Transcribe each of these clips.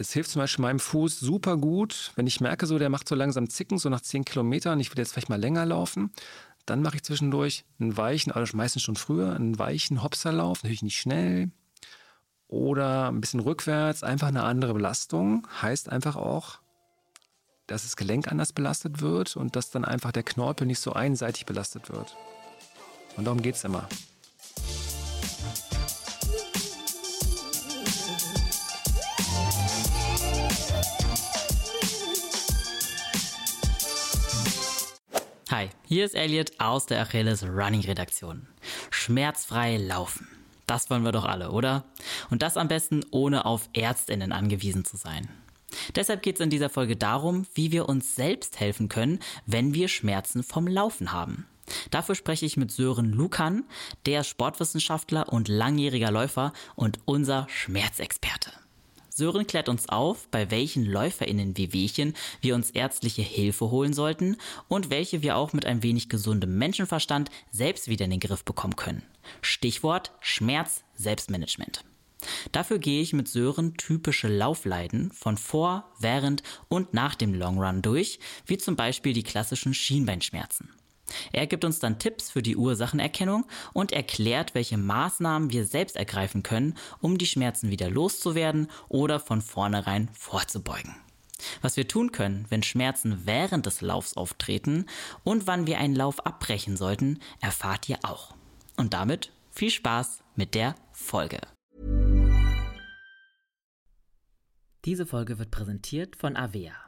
Es hilft zum Beispiel meinem Fuß super gut, wenn ich merke, so der macht so langsam Zicken, so nach 10 Kilometern, ich will jetzt vielleicht mal länger laufen, dann mache ich zwischendurch einen weichen, also meistens schon früher, einen weichen Hopserlauf, natürlich nicht schnell oder ein bisschen rückwärts, einfach eine andere Belastung. Heißt einfach auch, dass das Gelenk anders belastet wird und dass dann einfach der Knorpel nicht so einseitig belastet wird. Und darum geht es immer. Hi, hier ist Elliot aus der Achilles Running Redaktion. Schmerzfrei laufen. Das wollen wir doch alle, oder? Und das am besten ohne auf Ärztinnen angewiesen zu sein. Deshalb geht es in dieser Folge darum, wie wir uns selbst helfen können, wenn wir Schmerzen vom Laufen haben. Dafür spreche ich mit Sören Lukan, der Sportwissenschaftler und langjähriger Läufer und unser Schmerzexperte. Sören klärt uns auf, bei welchen LäuferInnen wie Wehchen wir uns ärztliche Hilfe holen sollten und welche wir auch mit ein wenig gesundem Menschenverstand selbst wieder in den Griff bekommen können. Stichwort Schmerz Selbstmanagement. Dafür gehe ich mit Sören typische Laufleiden von vor, während und nach dem Long Run durch, wie zum Beispiel die klassischen Schienbeinschmerzen. Er gibt uns dann Tipps für die Ursachenerkennung und erklärt, welche Maßnahmen wir selbst ergreifen können, um die Schmerzen wieder loszuwerden oder von vornherein vorzubeugen. Was wir tun können, wenn Schmerzen während des Laufs auftreten und wann wir einen Lauf abbrechen sollten, erfahrt ihr auch. Und damit viel Spaß mit der Folge. Diese Folge wird präsentiert von Avea.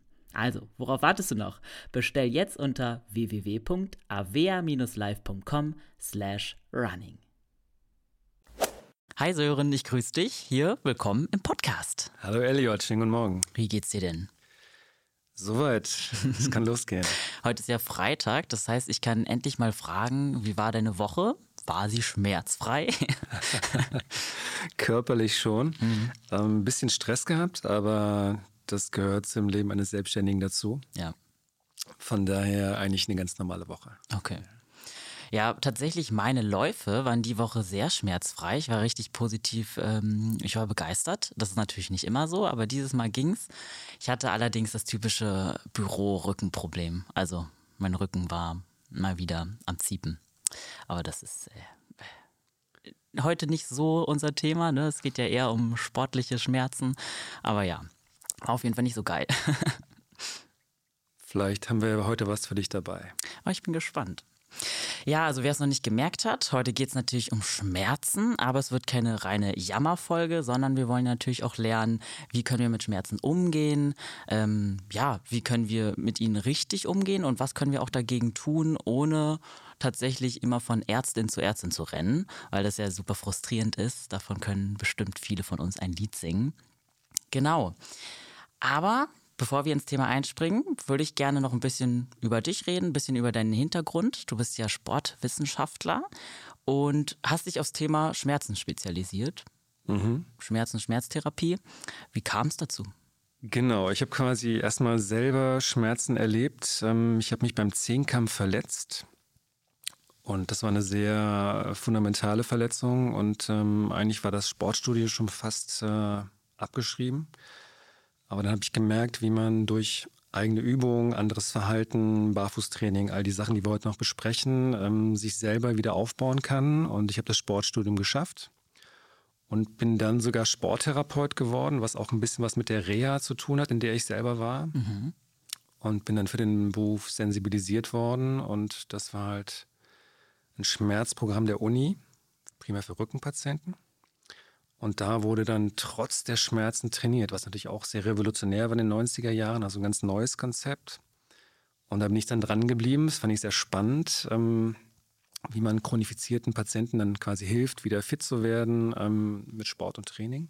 Also, worauf wartest du noch? Bestell jetzt unter www.avea-live.com slash running. Hi Sören, ich grüße dich. Hier, willkommen im Podcast. Hallo Elliot, schönen guten Morgen. Wie geht's dir denn? Soweit, es kann losgehen. Heute ist ja Freitag, das heißt, ich kann endlich mal fragen, wie war deine Woche? War sie schmerzfrei? Körperlich schon. Mhm. Ähm, ein bisschen Stress gehabt, aber das gehört zum Leben eines Selbstständigen dazu. Ja. Von daher eigentlich eine ganz normale Woche. Okay. Ja, tatsächlich, meine Läufe waren die Woche sehr schmerzfrei. Ich war richtig positiv, ähm, ich war begeistert. Das ist natürlich nicht immer so, aber dieses Mal ging's. Ich hatte allerdings das typische Büro-Rückenproblem. Also mein Rücken war mal wieder am Ziepen. Aber das ist äh, heute nicht so unser Thema. Ne? Es geht ja eher um sportliche Schmerzen. Aber ja, war auf jeden Fall nicht so geil. Vielleicht haben wir heute was für dich dabei. Aber ich bin gespannt. Ja, also wer es noch nicht gemerkt hat, heute geht es natürlich um Schmerzen, aber es wird keine reine Jammerfolge, sondern wir wollen natürlich auch lernen, wie können wir mit Schmerzen umgehen, ähm, ja, wie können wir mit ihnen richtig umgehen und was können wir auch dagegen tun, ohne tatsächlich immer von Ärztin zu Ärztin zu rennen, weil das ja super frustrierend ist. Davon können bestimmt viele von uns ein Lied singen. Genau. Aber bevor wir ins Thema einspringen, würde ich gerne noch ein bisschen über dich reden, ein bisschen über deinen Hintergrund. Du bist ja Sportwissenschaftler und hast dich aufs Thema Schmerzen spezialisiert. Mhm. Schmerzen, Schmerztherapie. Wie kam es dazu? Genau, ich habe quasi erstmal selber Schmerzen erlebt. Ähm, ich habe mich beim Zehnkampf verletzt. Und das war eine sehr fundamentale Verletzung. Und ähm, eigentlich war das Sportstudio schon fast äh, abgeschrieben. Aber dann habe ich gemerkt, wie man durch eigene Übung, anderes Verhalten, Barfußtraining, all die Sachen, die wir heute noch besprechen, ähm, sich selber wieder aufbauen kann. Und ich habe das Sportstudium geschafft und bin dann sogar Sporttherapeut geworden, was auch ein bisschen was mit der Reha zu tun hat, in der ich selber war. Mhm. Und bin dann für den Beruf sensibilisiert worden. Und das war halt ein Schmerzprogramm der Uni, primär für Rückenpatienten. Und da wurde dann trotz der Schmerzen trainiert, was natürlich auch sehr revolutionär war in den 90er Jahren, also ein ganz neues Konzept. Und da bin ich dann dran geblieben. Das fand ich sehr spannend, ähm, wie man chronifizierten Patienten dann quasi hilft, wieder fit zu werden ähm, mit Sport und Training.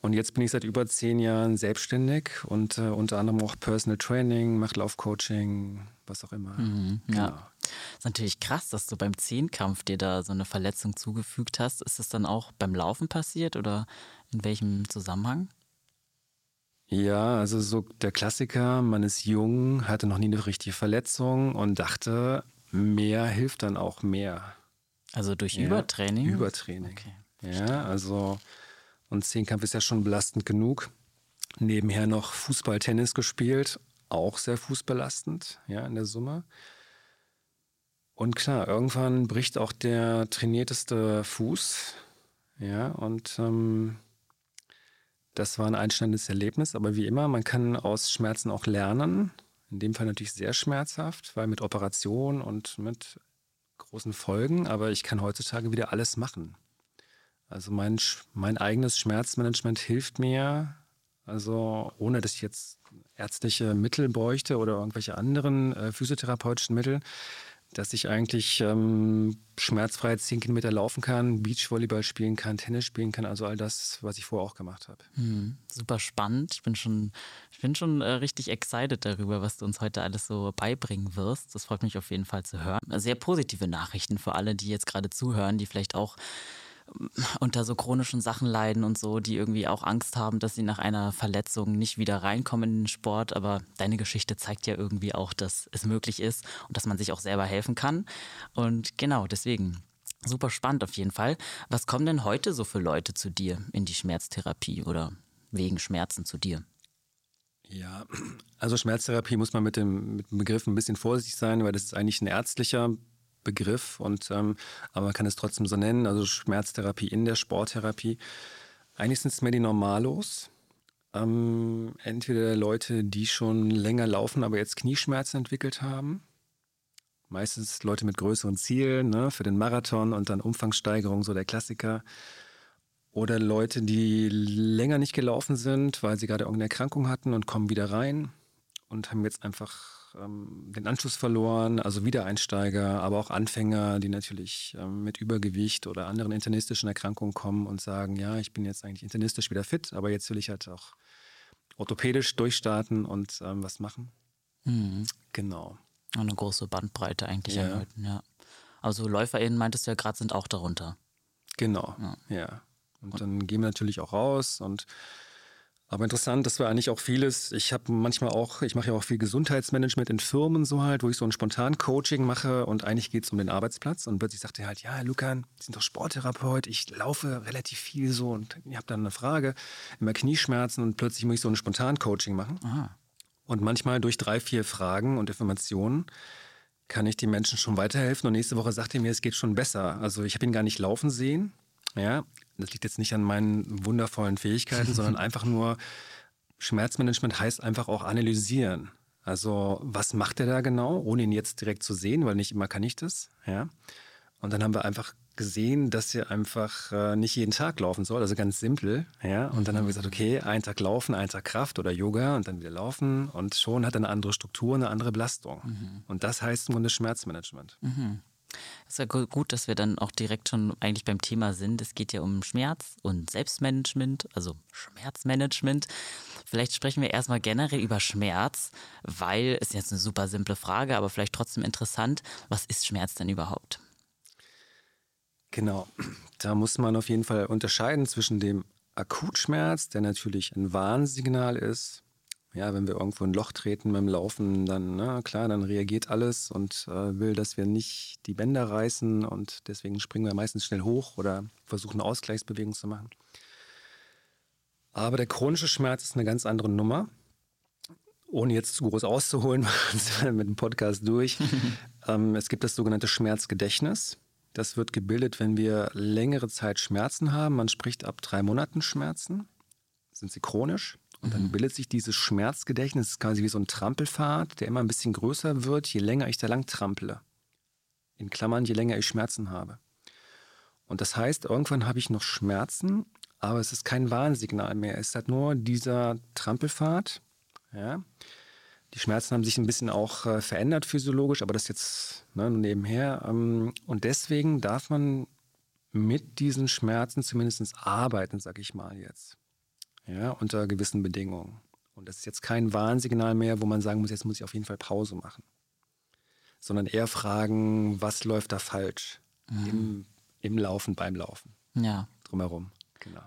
Und jetzt bin ich seit über zehn Jahren selbstständig und äh, unter anderem auch Personal Training, mache Laufcoaching, was auch immer. Mhm, genau. Ja. Ist natürlich krass, dass du beim Zehnkampf dir da so eine Verletzung zugefügt hast. Ist das dann auch beim Laufen passiert oder in welchem Zusammenhang? Ja, also so der Klassiker, man ist jung, hatte noch nie eine richtige Verletzung und dachte, mehr hilft dann auch mehr. Also durch ja, Übertraining? Übertraining. Okay. Ja, also und Zehnkampf ist ja schon belastend genug. Nebenher noch Fußball, Tennis gespielt, auch sehr fußbelastend, ja, in der Summe. Und klar, irgendwann bricht auch der trainierteste Fuß. Ja, und ähm, das war ein einschneidendes Erlebnis. Aber wie immer, man kann aus Schmerzen auch lernen. In dem Fall natürlich sehr schmerzhaft, weil mit Operation und mit großen Folgen. Aber ich kann heutzutage wieder alles machen. Also mein, mein eigenes Schmerzmanagement hilft mir, also ohne dass ich jetzt ärztliche Mittel bräuchte oder irgendwelche anderen äh, physiotherapeutischen Mittel, dass ich eigentlich ähm, schmerzfrei 10 Kilometer laufen kann, Beachvolleyball spielen kann, Tennis spielen kann, also all das, was ich vorher auch gemacht habe. Hm, super spannend. Ich bin schon, ich bin schon äh, richtig excited darüber, was du uns heute alles so beibringen wirst. Das freut mich auf jeden Fall zu hören. Sehr positive Nachrichten für alle, die jetzt gerade zuhören, die vielleicht auch unter so chronischen Sachen leiden und so, die irgendwie auch Angst haben, dass sie nach einer Verletzung nicht wieder reinkommen in den Sport. Aber deine Geschichte zeigt ja irgendwie auch, dass es möglich ist und dass man sich auch selber helfen kann. Und genau, deswegen. Super spannend auf jeden Fall. Was kommen denn heute so für Leute zu dir in die Schmerztherapie oder wegen Schmerzen zu dir? Ja, also Schmerztherapie muss man mit dem, mit dem Begriff ein bisschen vorsichtig sein, weil das ist eigentlich ein ärztlicher Begriff und ähm, aber man kann es trotzdem so nennen, also Schmerztherapie in der Sporttherapie. Eigentlich sind es mehr die Normalos. Ähm, entweder Leute, die schon länger laufen, aber jetzt Knieschmerzen entwickelt haben. Meistens Leute mit größeren Zielen, ne, für den Marathon und dann Umfangssteigerung, so der Klassiker. Oder Leute, die länger nicht gelaufen sind, weil sie gerade irgendeine Erkrankung hatten und kommen wieder rein und haben jetzt einfach ähm, den Anschluss verloren, also Wiedereinsteiger, aber auch Anfänger, die natürlich ähm, mit Übergewicht oder anderen internistischen Erkrankungen kommen und sagen, ja, ich bin jetzt eigentlich internistisch wieder fit, aber jetzt will ich halt auch orthopädisch durchstarten und ähm, was machen. Mhm. Genau. Eine große Bandbreite eigentlich ja. an Leuten, ja. Also LäuferInnen meintest du ja gerade, sind auch darunter. Genau, ja. ja. Und dann gehen wir natürlich auch raus und aber interessant, das war eigentlich auch vieles. Ich habe manchmal auch, ich mache ja auch viel Gesundheitsmanagement in Firmen so halt, wo ich so ein Spontan-Coaching mache und eigentlich geht es um den Arbeitsplatz. Und plötzlich sagt er halt, ja, Lucan, Sie sind doch Sporttherapeut, ich laufe relativ viel so und ich habe dann eine Frage, immer Knieschmerzen und plötzlich muss ich so ein Spontan-Coaching machen. Aha. Und manchmal durch drei, vier Fragen und Informationen kann ich den Menschen schon weiterhelfen. Und nächste Woche sagt er mir, es geht schon besser. Also ich habe ihn gar nicht laufen sehen. Ja, das liegt jetzt nicht an meinen wundervollen Fähigkeiten, sondern einfach nur, Schmerzmanagement heißt einfach auch analysieren. Also, was macht er da genau, ohne ihn jetzt direkt zu sehen, weil nicht immer kann ich das. Ja. Und dann haben wir einfach gesehen, dass er einfach äh, nicht jeden Tag laufen soll, also ganz simpel. Ja. Und dann haben wir gesagt, okay, einen Tag laufen, einen Tag Kraft oder Yoga und dann wieder laufen. Und schon hat er eine andere Struktur, eine andere Belastung. Mhm. Und das heißt im Grunde Schmerzmanagement. Mhm. Es ist ja gut, dass wir dann auch direkt schon eigentlich beim Thema sind. Es geht ja um Schmerz und Selbstmanagement, also Schmerzmanagement. Vielleicht sprechen wir erstmal generell über Schmerz, weil es jetzt eine super simple Frage, aber vielleicht trotzdem interessant. Was ist Schmerz denn überhaupt? Genau, da muss man auf jeden Fall unterscheiden zwischen dem Akutschmerz, der natürlich ein Warnsignal ist, ja, wenn wir irgendwo ein Loch treten beim Laufen, dann, na klar, dann reagiert alles und äh, will, dass wir nicht die Bänder reißen und deswegen springen wir meistens schnell hoch oder versuchen eine Ausgleichsbewegung zu machen. Aber der chronische Schmerz ist eine ganz andere Nummer. Ohne jetzt zu groß auszuholen, mit dem Podcast durch. ähm, es gibt das sogenannte Schmerzgedächtnis. Das wird gebildet, wenn wir längere Zeit Schmerzen haben. Man spricht ab drei Monaten Schmerzen. Sind sie chronisch? Und dann mhm. bildet sich dieses Schmerzgedächtnis, ist quasi wie so ein Trampelpfad, der immer ein bisschen größer wird, je länger ich da lang trample. In Klammern, je länger ich Schmerzen habe. Und das heißt, irgendwann habe ich noch Schmerzen, aber es ist kein Warnsignal mehr. Es ist halt nur dieser Trampelpfad. Ja. Die Schmerzen haben sich ein bisschen auch äh, verändert physiologisch, aber das jetzt ne, nebenher. Ähm, und deswegen darf man mit diesen Schmerzen zumindest arbeiten, sag ich mal jetzt. Ja, unter gewissen Bedingungen. Und das ist jetzt kein Warnsignal mehr, wo man sagen muss, jetzt muss ich auf jeden Fall Pause machen. Sondern eher fragen, was läuft da falsch mhm. im, im Laufen, beim Laufen. Ja. Drumherum. Genau.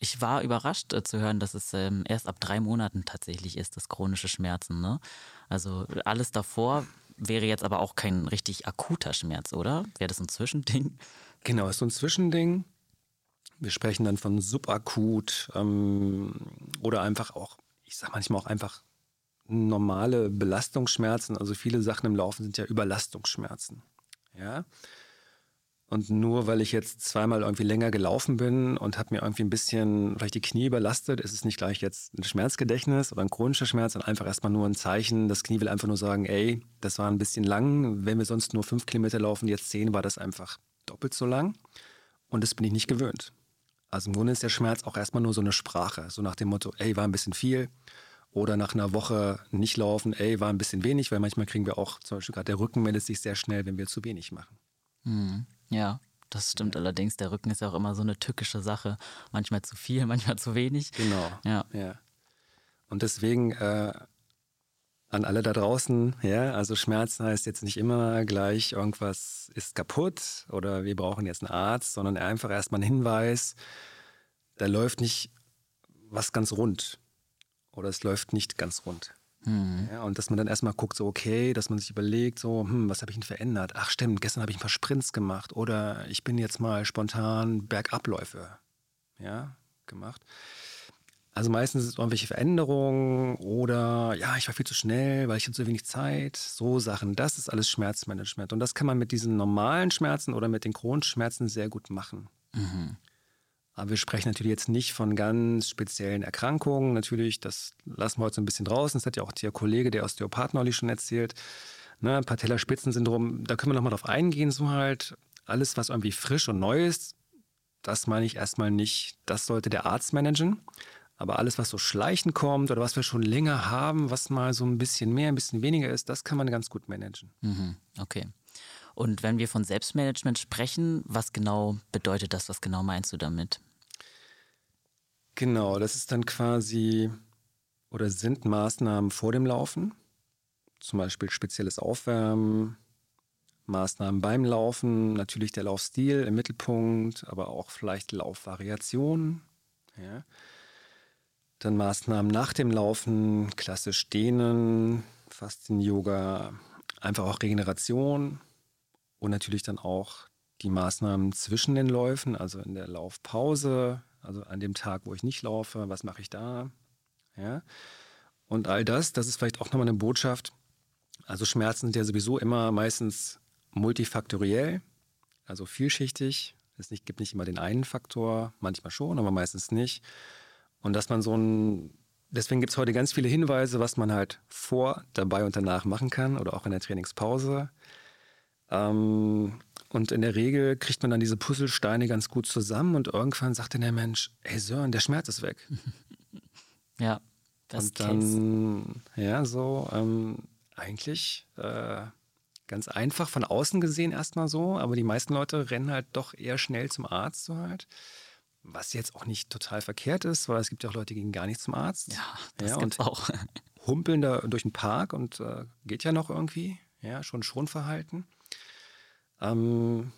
Ich war überrascht äh, zu hören, dass es ähm, erst ab drei Monaten tatsächlich ist, das chronische Schmerzen. Ne? Also alles davor wäre jetzt aber auch kein richtig akuter Schmerz, oder? Wäre das ein Zwischending? Genau, ist so ein Zwischending. Wir sprechen dann von subakut ähm, oder einfach auch, ich sage manchmal auch einfach normale Belastungsschmerzen. Also viele Sachen im Laufen sind ja Überlastungsschmerzen. Ja. Und nur weil ich jetzt zweimal irgendwie länger gelaufen bin und habe mir irgendwie ein bisschen vielleicht die Knie überlastet, ist es nicht gleich jetzt ein Schmerzgedächtnis oder ein chronischer Schmerz, sondern einfach erstmal nur ein Zeichen. Das Knie will einfach nur sagen, ey, das war ein bisschen lang. Wenn wir sonst nur fünf Kilometer laufen, jetzt zehn, war das einfach doppelt so lang. Und das bin ich nicht gewöhnt. Also im Grunde ist der Schmerz auch erstmal nur so eine Sprache. So nach dem Motto, ey, war ein bisschen viel. Oder nach einer Woche nicht laufen, ey, war ein bisschen wenig, weil manchmal kriegen wir auch, zum Beispiel gerade der Rücken meldet sich sehr schnell, wenn wir zu wenig machen. Mhm. Ja, das stimmt allerdings. Der Rücken ist ja auch immer so eine tückische Sache. Manchmal zu viel, manchmal zu wenig. Genau. Ja. ja. Und deswegen äh, an alle da draußen, ja, also Schmerzen heißt jetzt nicht immer gleich, irgendwas ist kaputt oder wir brauchen jetzt einen Arzt, sondern einfach erstmal einen Hinweis, da läuft nicht was ganz rund oder es läuft nicht ganz rund. Mhm. Ja, und dass man dann erstmal guckt, so okay, dass man sich überlegt, so, hm, was habe ich denn verändert? Ach stimmt, gestern habe ich ein paar Sprints gemacht oder ich bin jetzt mal spontan Bergabläufe ja, gemacht. Also meistens ist es irgendwelche Veränderungen oder ja, ich war viel zu schnell, weil ich hatte zu wenig Zeit. So Sachen, das ist alles Schmerzmanagement. Und das kann man mit diesen normalen Schmerzen oder mit den chronischen Schmerzen sehr gut machen. Mhm. Aber wir sprechen natürlich jetzt nicht von ganz speziellen Erkrankungen. Natürlich, das lassen wir heute so ein bisschen draußen. Das hat ja auch der Kollege, der Osteopath neulich schon erzählt. Ne, Patellaspitzensyndrom, da können wir nochmal drauf eingehen. So halt alles, was irgendwie frisch und neu ist, das meine ich erstmal nicht. Das sollte der Arzt managen. Aber alles, was so schleichend kommt oder was wir schon länger haben, was mal so ein bisschen mehr, ein bisschen weniger ist, das kann man ganz gut managen. Mhm, okay. Und wenn wir von Selbstmanagement sprechen, was genau bedeutet das? Was genau meinst du damit? Genau, das ist dann quasi oder sind Maßnahmen vor dem Laufen, zum Beispiel spezielles Aufwärmen, Maßnahmen beim Laufen, natürlich der Laufstil im Mittelpunkt, aber auch vielleicht Laufvariationen. Ja. Dann Maßnahmen nach dem Laufen, klassisch Dehnen, Faszien-Yoga, einfach auch Regeneration und natürlich dann auch die Maßnahmen zwischen den Läufen, also in der Laufpause, also an dem Tag, wo ich nicht laufe, was mache ich da? Ja. Und all das, das ist vielleicht auch nochmal eine Botschaft. Also Schmerzen sind ja sowieso immer meistens multifaktoriell, also vielschichtig. Es gibt nicht immer den einen Faktor, manchmal schon, aber meistens nicht. Und dass man so ein, deswegen gibt es heute ganz viele Hinweise, was man halt vor, dabei und danach machen kann oder auch in der Trainingspause. Ähm, und in der Regel kriegt man dann diese Puzzlesteine ganz gut zusammen und irgendwann sagt dann der Mensch, hey Sören, der Schmerz ist weg. ja, das Und dann, Case. ja, so ähm, eigentlich äh, ganz einfach von außen gesehen erstmal so, aber die meisten Leute rennen halt doch eher schnell zum Arzt so halt. Was jetzt auch nicht total verkehrt ist, weil es gibt ja auch Leute, die gehen gar nicht zum Arzt. Ja, das ja, gibt's auch. humpeln da durch den Park und äh, geht ja noch irgendwie. Ja, schon Schonverhalten. Ähm,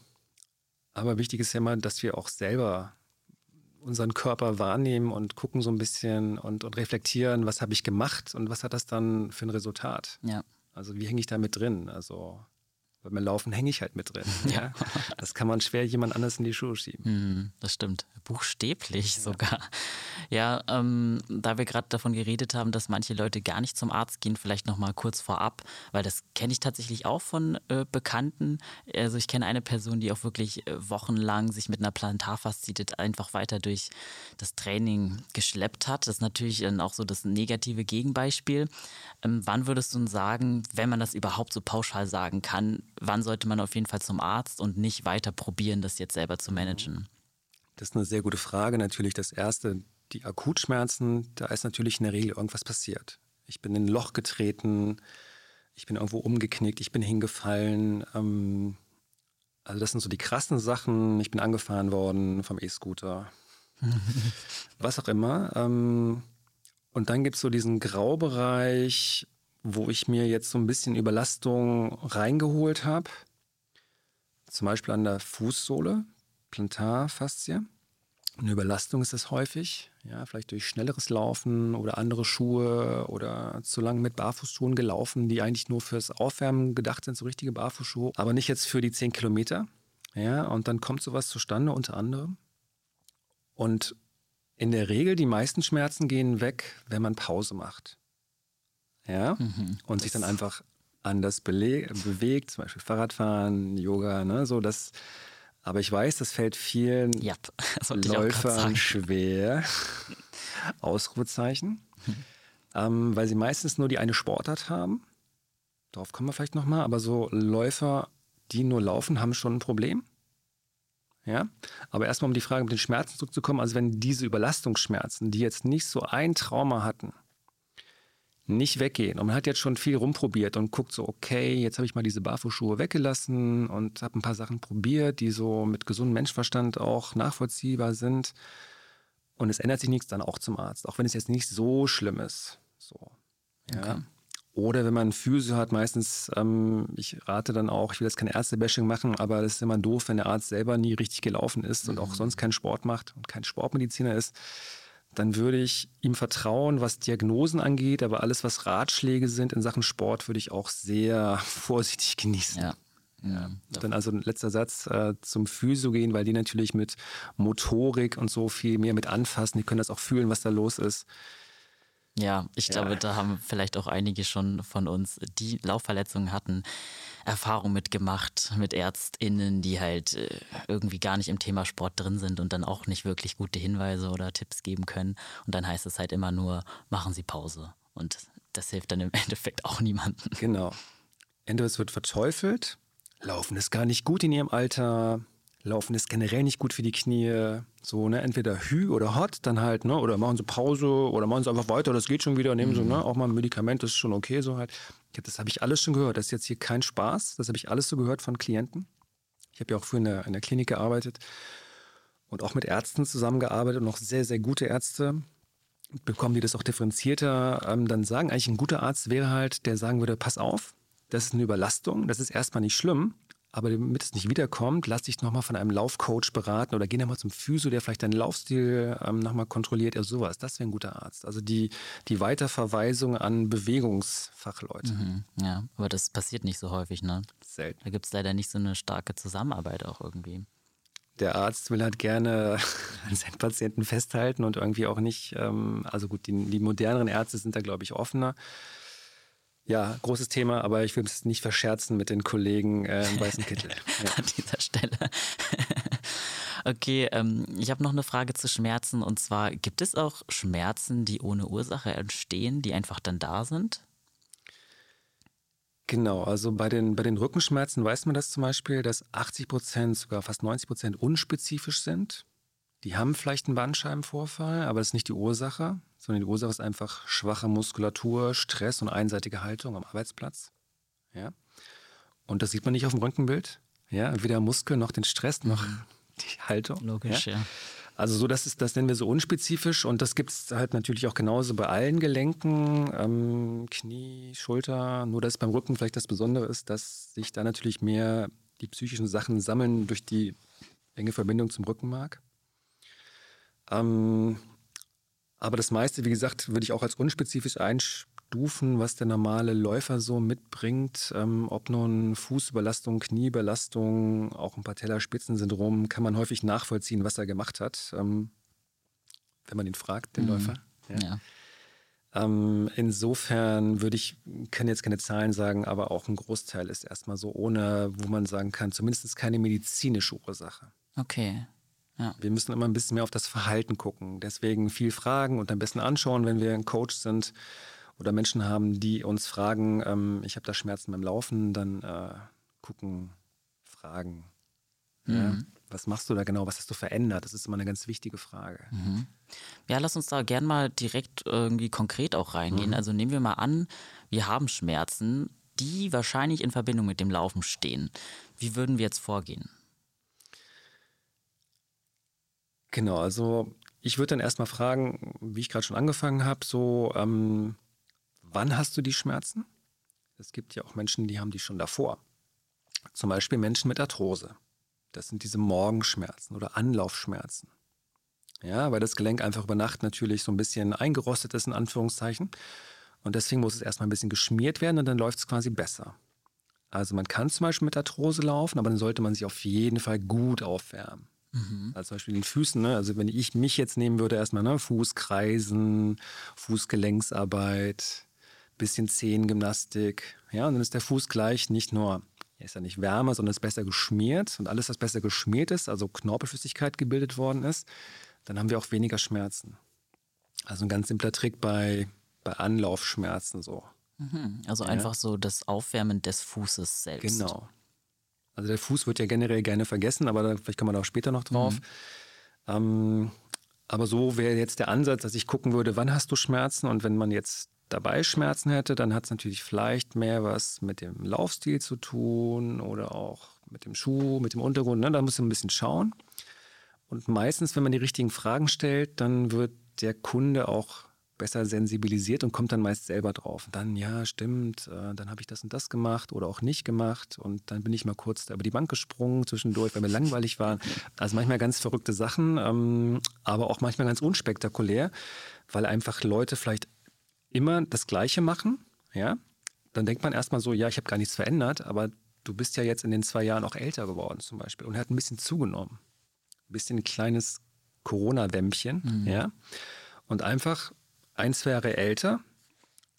aber wichtig ist ja immer, dass wir auch selber unseren Körper wahrnehmen und gucken so ein bisschen und, und reflektieren, was habe ich gemacht und was hat das dann für ein Resultat. Ja. Also wie hänge ich da mit drin? Also Weil beim Laufen hänge ich halt mit drin. Ja. Das kann man schwer jemand anders in die Schuhe schieben. Mm, das stimmt. Buchstäblich ja. sogar. Ja, ähm, da wir gerade davon geredet haben, dass manche Leute gar nicht zum Arzt gehen, vielleicht nochmal kurz vorab, weil das kenne ich tatsächlich auch von äh, Bekannten. Also ich kenne eine Person, die auch wirklich äh, wochenlang sich mit einer Plantarfaszitit einfach weiter durch das Training geschleppt hat. Das ist natürlich dann auch so das negative Gegenbeispiel. Ähm, wann würdest du sagen, wenn man das überhaupt so pauschal sagen kann, wann sollte man auf jeden Fall zum Arzt und nicht weiter probieren, das jetzt selber zu managen? Das ist eine sehr gute Frage. Natürlich das Erste, die Akutschmerzen, da ist natürlich in der Regel irgendwas passiert. Ich bin in ein Loch getreten, ich bin irgendwo umgeknickt, ich bin hingefallen. Ähm, also das sind so die krassen Sachen. Ich bin angefahren worden vom E-Scooter. Was auch immer. Ähm, und dann gibt es so diesen Graubereich, wo ich mir jetzt so ein bisschen Überlastung reingeholt habe. Zum Beispiel an der Fußsohle, Plantarfaszie. Eine Überlastung ist das häufig, ja, vielleicht durch schnelleres Laufen oder andere Schuhe oder zu lange mit Barfußschuhen gelaufen, die eigentlich nur fürs Aufwärmen gedacht sind, so richtige Barfußschuhe, aber nicht jetzt für die 10 Kilometer. Ja, und dann kommt sowas zustande unter anderem. Und in der Regel, die meisten Schmerzen gehen weg, wenn man Pause macht ja, mhm. und sich dann einfach anders bewegt, zum Beispiel Fahrradfahren, Yoga, ne, so das. Aber ich weiß, das fällt vielen yep. Läufern schwer. Ausrufezeichen. Mhm. Ähm, weil sie meistens nur die eine Sportart haben. Darauf kommen wir vielleicht nochmal. Aber so Läufer, die nur laufen, haben schon ein Problem. Ja, aber erstmal um die Frage mit den Schmerzen zurückzukommen. Also wenn diese Überlastungsschmerzen, die jetzt nicht so ein Trauma hatten, nicht weggehen. Und man hat jetzt schon viel rumprobiert und guckt so, okay, jetzt habe ich mal diese Barfußschuhe weggelassen und habe ein paar Sachen probiert, die so mit gesundem Menschverstand auch nachvollziehbar sind. Und es ändert sich nichts, dann auch zum Arzt, auch wenn es jetzt nicht so schlimm ist. So, ja. Okay. Oder wenn man Physio hat, meistens, ähm, ich rate dann auch, ich will jetzt kein Ärztebashing machen, aber das ist immer doof, wenn der Arzt selber nie richtig gelaufen ist und auch mhm. sonst keinen Sport macht und kein Sportmediziner ist dann würde ich ihm vertrauen, was Diagnosen angeht, aber alles, was Ratschläge sind in Sachen Sport, würde ich auch sehr vorsichtig genießen. Ja. Ja, dann also ein letzter Satz äh, zum Physio gehen, weil die natürlich mit Motorik und so viel mehr mit anfassen. Die können das auch fühlen, was da los ist. Ja, ich ja. glaube, da haben vielleicht auch einige schon von uns, die Laufverletzungen hatten, Erfahrung mitgemacht mit ÄrztInnen, die halt äh, irgendwie gar nicht im Thema Sport drin sind und dann auch nicht wirklich gute Hinweise oder Tipps geben können. Und dann heißt es halt immer nur, machen Sie Pause. Und das hilft dann im Endeffekt auch niemandem. Genau. Es wird verteufelt, Laufen ist gar nicht gut in Ihrem Alter, Laufen ist generell nicht gut für die Knie. So, ne, entweder Hü oder Hot, dann halt, ne, oder machen sie Pause oder machen sie einfach weiter, das geht schon wieder, nehmen mhm. sie, ne, auch mal ein Medikament, das ist schon okay, so halt. Das habe ich alles schon gehört. Das ist jetzt hier kein Spaß. Das habe ich alles so gehört von Klienten. Ich habe ja auch früher in der, in der Klinik gearbeitet und auch mit Ärzten zusammengearbeitet und noch sehr, sehr gute Ärzte bekommen die das auch differenzierter, ähm, dann sagen eigentlich ein guter Arzt wäre halt, der sagen würde, pass auf, das ist eine Überlastung, das ist erstmal nicht schlimm, aber damit es nicht wiederkommt, lass dich nochmal von einem Laufcoach beraten oder geh nochmal zum Physio, der vielleicht deinen Laufstil ähm, nochmal kontrolliert. Ja, sowas. Das wäre ein guter Arzt. Also die, die Weiterverweisung an Bewegungsfachleute. Mhm, ja, aber das passiert nicht so häufig, ne? Selten. Da gibt es leider nicht so eine starke Zusammenarbeit auch irgendwie. Der Arzt will halt gerne an seinen Patienten festhalten und irgendwie auch nicht, ähm, also gut, die, die moderneren Ärzte sind da, glaube ich, offener. Ja, großes Thema, aber ich will es nicht verscherzen mit den Kollegen äh, im weißen Kittel. Ja. An dieser Stelle. okay, ähm, ich habe noch eine Frage zu Schmerzen und zwar, gibt es auch Schmerzen, die ohne Ursache entstehen, die einfach dann da sind? Genau, also bei den, bei den Rückenschmerzen weiß man das zum Beispiel, dass 80 Prozent, sogar fast 90 Prozent unspezifisch sind. Die haben vielleicht einen Bandscheibenvorfall, aber das ist nicht die Ursache sondern die Ursache ist einfach schwache Muskulatur, Stress und einseitige Haltung am Arbeitsplatz. Ja? Und das sieht man nicht auf dem Röntgenbild. Ja? Weder Muskel noch den Stress noch mhm. die Haltung. Logisch, ja. ja. Also so, das, ist, das nennen wir so unspezifisch und das gibt es halt natürlich auch genauso bei allen Gelenken, ähm, Knie, Schulter, nur dass beim Rücken vielleicht das Besondere ist, dass sich da natürlich mehr die psychischen Sachen sammeln durch die enge Verbindung zum Rückenmark. Ähm, aber das meiste, wie gesagt, würde ich auch als unspezifisch Stufen, was der normale Läufer so mitbringt. Ähm, ob nun Fußüberlastung, Kniebelastung, auch ein Patellaspitzensyndrom, kann man häufig nachvollziehen, was er gemacht hat, ähm, wenn man ihn fragt, den mhm. Läufer. Ja. ja. Ähm, insofern würde ich, kann jetzt keine Zahlen sagen, aber auch ein Großteil ist erstmal so ohne, wo man sagen kann, zumindest keine medizinische Ursache. Okay. Ja. Wir müssen immer ein bisschen mehr auf das Verhalten gucken. Deswegen viel fragen und am besten anschauen, wenn wir ein Coach sind oder Menschen haben, die uns fragen, ähm, ich habe da Schmerzen beim Laufen, dann äh, gucken, fragen. Mhm. Ja, was machst du da genau? Was hast du verändert? Das ist immer eine ganz wichtige Frage. Mhm. Ja, lass uns da gern mal direkt irgendwie konkret auch reingehen. Mhm. Also nehmen wir mal an, wir haben Schmerzen, die wahrscheinlich in Verbindung mit dem Laufen stehen. Wie würden wir jetzt vorgehen? Genau, also ich würde dann erstmal fragen, wie ich gerade schon angefangen habe, so, ähm, wann hast du die Schmerzen? Es gibt ja auch Menschen, die haben die schon davor. Zum Beispiel Menschen mit Arthrose. Das sind diese Morgenschmerzen oder Anlaufschmerzen. Ja, weil das Gelenk einfach über Nacht natürlich so ein bisschen eingerostet ist, in Anführungszeichen. Und deswegen muss es erstmal ein bisschen geschmiert werden und dann läuft es quasi besser. Also man kann zum Beispiel mit Arthrose laufen, aber dann sollte man sich auf jeden Fall gut aufwärmen. Mhm. Also zum Beispiel den Füßen, ne? also wenn ich mich jetzt nehmen würde, erstmal ne? Fußkreisen, Fußgelenksarbeit, bisschen Zehengymnastik, ja, und dann ist der Fuß gleich nicht nur, er ist ja nicht wärmer, sondern ist besser geschmiert und alles, was besser geschmiert ist, also Knorpelflüssigkeit gebildet worden ist, dann haben wir auch weniger Schmerzen. Also ein ganz simpler Trick bei, bei Anlaufschmerzen so. Mhm. Also einfach so das Aufwärmen des Fußes selbst. Genau. Also der Fuß wird ja generell gerne vergessen, aber da, vielleicht kommen wir da auch später noch drauf. Mhm. Ähm, aber so wäre jetzt der Ansatz, dass ich gucken würde, wann hast du Schmerzen und wenn man jetzt dabei Schmerzen hätte, dann hat es natürlich vielleicht mehr was mit dem Laufstil zu tun oder auch mit dem Schuh, mit dem Untergrund. Ne? Da muss man ein bisschen schauen. Und meistens, wenn man die richtigen Fragen stellt, dann wird der Kunde auch besser sensibilisiert und kommt dann meist selber drauf. Und dann, ja, stimmt, äh, dann habe ich das und das gemacht oder auch nicht gemacht. Und dann bin ich mal kurz über die Bank gesprungen zwischendurch, weil mir langweilig war. Also manchmal ganz verrückte Sachen, ähm, aber auch manchmal ganz unspektakulär, weil einfach Leute vielleicht immer das Gleiche machen. Ja, dann denkt man erstmal so, ja, ich habe gar nichts verändert, aber du bist ja jetzt in den zwei Jahren auch älter geworden zum Beispiel und er hat ein bisschen zugenommen. Ein bisschen ein kleines Corona-Wämmchen, mhm. ja. Und einfach ein, zwei Jahre älter,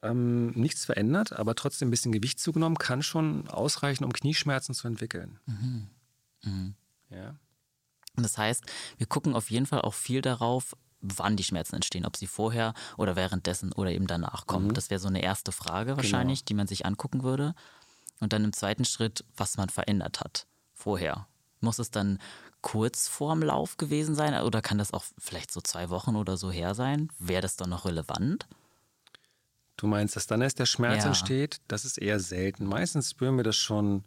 ähm, nichts verändert, aber trotzdem ein bisschen Gewicht zugenommen, kann schon ausreichen, um Knieschmerzen zu entwickeln. Mhm. Mhm. Ja. Das heißt, wir gucken auf jeden Fall auch viel darauf, wann die Schmerzen entstehen, ob sie vorher oder währenddessen oder eben danach kommen. Mhm. Das wäre so eine erste Frage wahrscheinlich, genau. die man sich angucken würde. Und dann im zweiten Schritt, was man verändert hat vorher. Muss es dann kurz vorm Lauf gewesen sein oder kann das auch vielleicht so zwei Wochen oder so her sein? Wäre das dann noch relevant? Du meinst, dass dann erst der Schmerz ja. entsteht? Das ist eher selten. Meistens spüren wir das schon.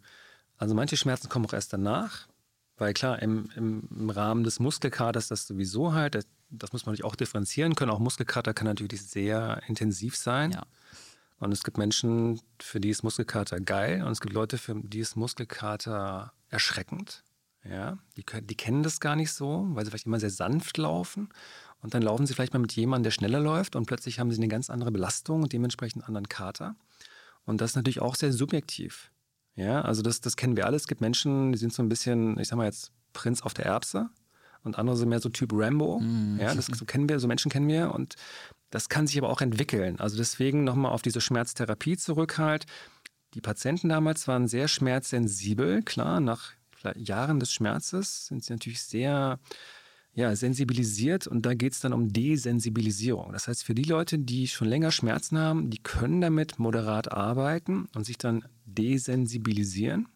Also manche Schmerzen kommen auch erst danach, weil klar, im, im, Rahmen des Muskelkaters das sowieso halt, das, das, muss man natürlich auch differenzieren können. Auch Muskelkater kann natürlich sehr intensiv sein. Ja. Und es gibt Menschen, für die ist Muskelkater geil und es gibt Leute, für die ist Muskelkater erschreckend. Ja, die, die kennen das gar nicht so, weil sie vielleicht immer sehr sanft laufen. Und dann laufen sie vielleicht mal mit jemandem, der schneller läuft und plötzlich haben sie eine ganz andere Belastung und dementsprechend einen anderen Kater. Und das ist natürlich auch sehr subjektiv. Ja, also das, das kennen wir alle. Es gibt Menschen, die sind so ein bisschen, ich sag mal jetzt, Prinz auf der Erbse und andere sind mehr so Typ Rambo. Mhm. Ja, das so kennen wir, so Menschen kennen wir und das kann sich aber auch entwickeln. Also deswegen nochmal auf diese Schmerztherapie zurück halt. Die Patienten damals waren sehr schmerzsensibel, klar, nach Jahren des Schmerzes sind sie natürlich sehr ja, sensibilisiert und da geht es dann um Desensibilisierung. Das heißt, für die Leute, die schon länger Schmerzen haben, die können damit moderat arbeiten und sich dann desensibilisieren